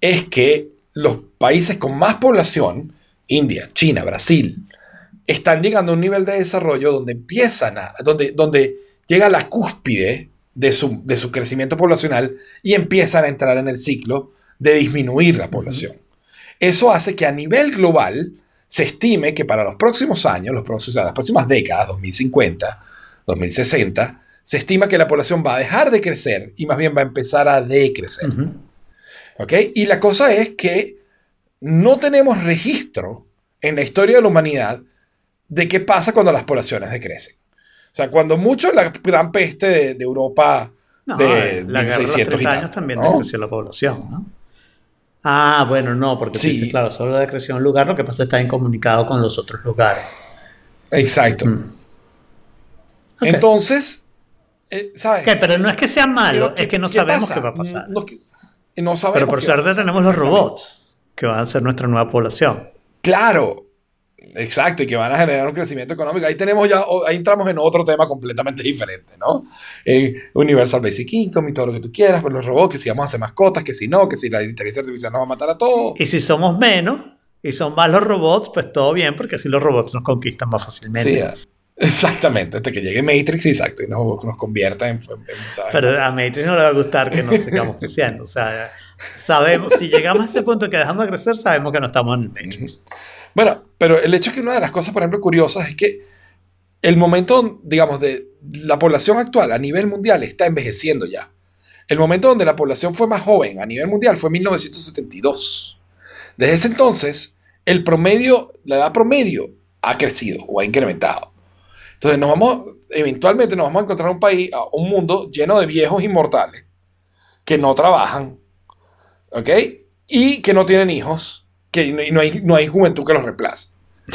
es que los países con más población, India, China, Brasil, están llegando a un nivel de desarrollo donde empiezan a, donde, donde llega la cúspide de su, de su crecimiento poblacional y empiezan a entrar en el ciclo de disminuir la población. Eso hace que a nivel global se estime que para los próximos años, los próximos, o sea, las próximas décadas, 2050, 2060, se estima que la población va a dejar de crecer y más bien va a empezar a decrecer. ¿Ok? Y la cosa es que no tenemos registro en la historia de la humanidad de qué pasa cuando las poblaciones decrecen. O sea, cuando mucho la gran peste de, Europa de la 1600 y años también decreció la población, ¿no? Ah, bueno, no, porque sí. claro, solo decreció un lugar, lo que pasa es que está incomunicado con los otros lugares. Exacto. Mm. Entonces, eh, ¿sabes? Pero no es que sea malo, es que no sabemos qué va a pasar. Pero por suerte tenemos los robots, que van a ser nuestra nueva población. Claro, Exacto, y que van a generar un crecimiento económico. Ahí tenemos ya, ahí entramos en otro tema completamente diferente, ¿no? Universal Basic Income y todo lo que tú quieras, pues los robots, que si vamos a hacer mascotas, que si no, que si la inteligencia artificial nos va a matar a todos. Y si somos menos y son más los robots, pues todo bien, porque así los robots nos conquistan más fácilmente. Sí, exactamente, hasta que llegue Matrix, exacto, y nos, nos convierta en... Pero a Matrix no le va a gustar que nos sigamos creciendo, o sea, sabemos, si llegamos a ese punto que dejamos de crecer, sabemos que no estamos en el Matrix. Bueno, pero el hecho es que una de las cosas, por ejemplo, curiosas es que el momento, digamos, de la población actual a nivel mundial está envejeciendo ya. El momento donde la población fue más joven a nivel mundial fue 1972. Desde ese entonces, el promedio, la edad promedio ha crecido o ha incrementado. Entonces, nos vamos, eventualmente nos vamos a encontrar un país, un mundo lleno de viejos inmortales que no trabajan, ¿ok? Y que no tienen hijos que no, hay, no hay juventud que los reemplace.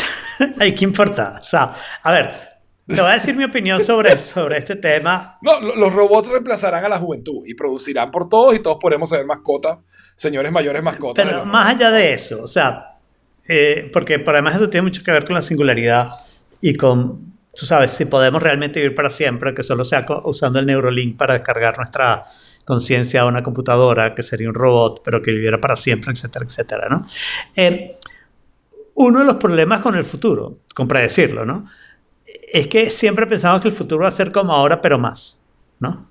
Ay, ¿qué importa? O sea, a ver, te voy a decir mi opinión sobre, sobre este tema. No, los robots reemplazarán a la juventud y producirán por todos y todos podremos ser mascotas, señores mayores mascotas. Pero más allá de eso, o sea, eh, porque por además eso tiene mucho que ver con la singularidad y con, tú sabes, si podemos realmente vivir para siempre, que solo sea usando el Neurolink para descargar nuestra conciencia a una computadora, que sería un robot, pero que viviera para siempre, etcétera, etcétera, ¿no? Eh, uno de los problemas con el futuro, con predecirlo, ¿no? Es que siempre pensamos que el futuro va a ser como ahora, pero más, ¿no?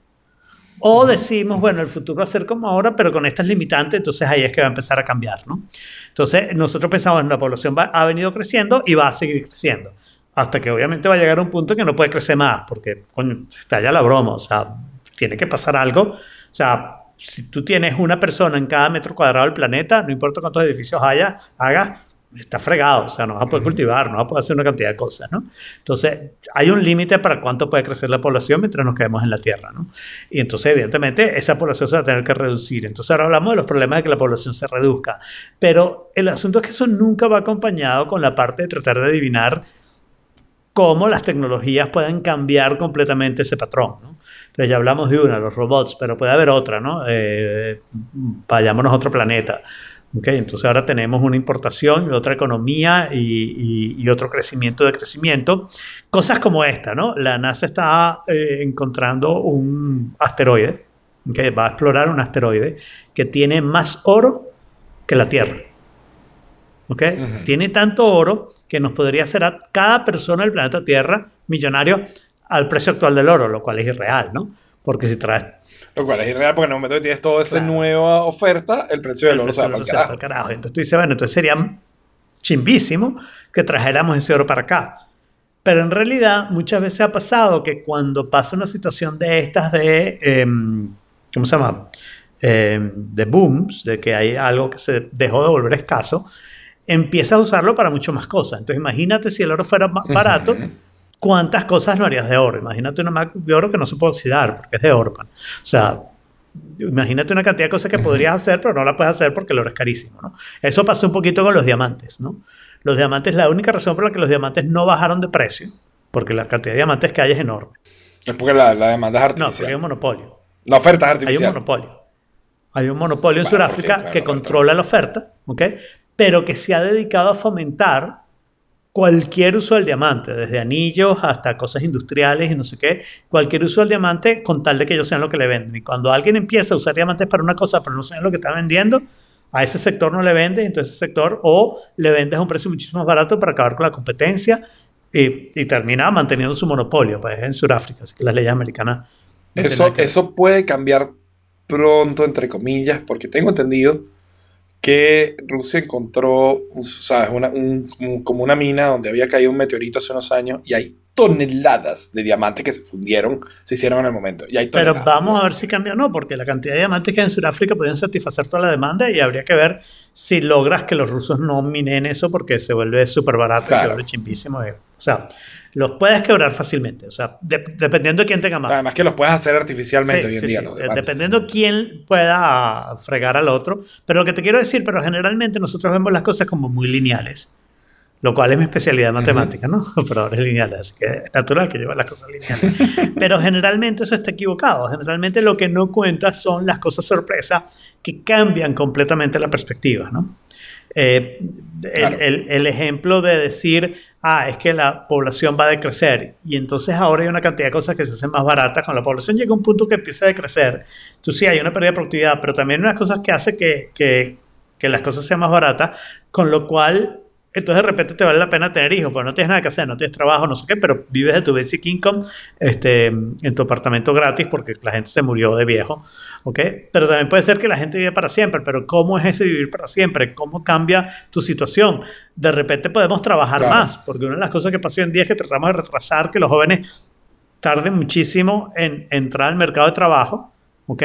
O decimos, bueno, el futuro va a ser como ahora, pero con estas limitantes, entonces ahí es que va a empezar a cambiar, ¿no? Entonces, nosotros pensamos, la población ha venido creciendo y va a seguir creciendo. Hasta que obviamente va a llegar a un punto que no puede crecer más, porque, coño, está ya la broma, o sea, tiene que pasar algo o sea, si tú tienes una persona en cada metro cuadrado del planeta, no importa cuántos edificios haya, haga, está fregado, o sea, no vas a poder cultivar, no vas a poder hacer una cantidad de cosas, ¿no? Entonces, hay un límite para cuánto puede crecer la población mientras nos quedemos en la Tierra, ¿no? Y entonces, evidentemente, esa población se va a tener que reducir. Entonces, ahora hablamos de los problemas de que la población se reduzca, pero el asunto es que eso nunca va acompañado con la parte de tratar de adivinar cómo las tecnologías pueden cambiar completamente ese patrón, ¿no? Entonces ya hablamos de una, los robots, pero puede haber otra, ¿no? Eh, vayámonos a otro planeta. Okay, entonces ahora tenemos una importación y otra economía y, otro crecimiento de crecimiento. Cosas como esta, ¿no? La NASA está eh, encontrando un asteroide, que va a explorar un asteroide que tiene más oro que la Tierra. ¿Okay? Tiene tanto oro que nos podría hacer a cada persona del planeta Tierra millonario al precio actual del oro, lo cual es irreal, ¿no? Porque si traes... Lo cual es irreal porque en el momento que tienes toda esa nueva oferta, el precio del oro se va para carajo. Entonces tú dices, bueno, entonces sería chimbísimo que trajéramos ese oro para acá. Pero en realidad muchas veces ha pasado que cuando pasa una situación de estas de, em, ¿cómo se llama? Em, de booms, de que hay algo que se dejó de volver escaso, empieza a usarlo para mucho más cosas. Entonces imagínate si el oro fuera más barato. ¿cuántas cosas no harías de oro? Imagínate una Mac de oro que no se puede oxidar porque es de oro. O sea, imagínate una cantidad de cosas que podrías hacer, pero no la puedes hacer porque el oro es carísimo. ¿no? Eso pasó un poquito con los diamantes. ¿no? Los diamantes, la única razón por la que los diamantes no bajaron de precio, porque la cantidad de diamantes que hay es enorme. Es porque la, demanda es artificial. No, porque hay un monopolio. La oferta es artificial. Hay un monopolio. Hay un monopolio en Sudáfrica que controla la oferta, ¿ok? Pero que se ha dedicado a fomentar cualquier uso del diamante, desde anillos hasta cosas industriales y no sé qué, cualquier uso del diamante con tal de que ellos sean lo que le venden. Y cuando alguien empieza a usar diamantes para una cosa, pero no saben lo que está vendiendo, a ese sector no le vende, entonces ese sector o le vendes a un precio muchísimo más barato para acabar con la competencia y, y termina manteniendo su monopolio, pues en Sudáfrica, así que las leyes americanas... eso, eso puede cambiar pronto, entre comillas, porque tengo entendido que Rusia encontró, ¿sabes? Una, como una mina donde había caído un meteorito hace unos años y hay toneladas de diamantes que se fundieron, se hicieron en el momento. Y hay Pero vamos a ver si cambia o no, porque la cantidad de diamantes que hay en Sudáfrica podrían satisfacer toda la demanda y habría que ver si logras que los rusos no minen eso porque se vuelve súper barato y se Claro. vuelve chimbísimo. O sea, los puedes quebrar fácilmente, o sea, de- dependiendo de quién tenga más. Además que los puedes hacer artificialmente Sí, hoy en sí, día. sí. los. Dependiendo quién pueda fregar al otro. Pero lo que te quiero decir, pero generalmente nosotros vemos las cosas como muy lineales. Lo cual es mi especialidad matemática, ¿no? Operadores lineales, así que es natural que lleven las cosas lineales. Pero generalmente eso está equivocado. Generalmente lo que no cuenta son las cosas sorpresa que cambian completamente la perspectiva, ¿no? Eh, el- Claro. el, el ejemplo de decir, ah, es que la población va a decrecer y entonces ahora hay una cantidad de cosas que se hacen más baratas. Cuando la población llega a un punto que empieza a decrecer, tú sí hay una pérdida de productividad, pero también hay unas cosas que hace que, que, que las cosas sean más baratas, con lo cual entonces de repente te vale la pena tener hijos, porque no tienes nada que hacer, no tienes trabajo, no sé qué, pero vives de tu basic income este, en tu apartamento gratis porque la gente se murió de viejo, ¿ok? Pero también puede ser que la gente vive para siempre, pero ¿cómo es ese vivir para siempre? ¿Cómo cambia tu situación? De repente podemos trabajar Claro. más, porque una de las cosas que pasó hoy en día es que tratamos de retrasar que los jóvenes tarden muchísimo en entrar al mercado de trabajo, ¿ok?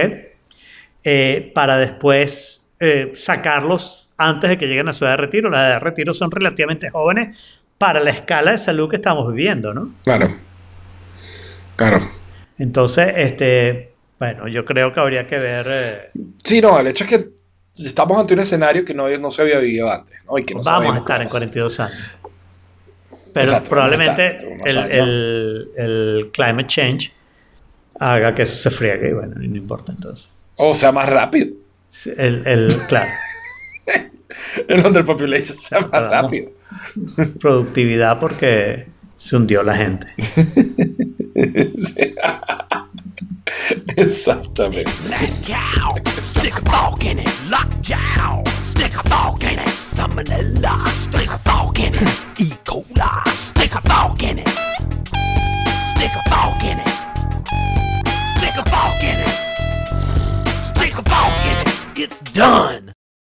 Eh, para después eh, sacarlos antes de que lleguen a su edad de retiro. Las edades de retiro son relativamente jóvenes para la escala de salud que estamos viviendo, ¿no? Claro. Claro. Entonces, este, bueno, yo creo que habría que ver... eh, Sí, no, el hecho es que estamos ante un escenario que no, no se había vivido antes, ¿no? Y que no vamos a estar en iba pasar. 42 años. Pero Exacto, probablemente el, años. el- el climate change haga que eso se friegue y bueno, no importa entonces. O sea, más rápido. El, el, claro, El underpopulation sea más rápido. productividad porque se hundió la gente. Sí. Exatamente. Stick a in it. Stick a in it, Stick a in it. Stick a in it. Stick a in it. Stick a in it. It's done.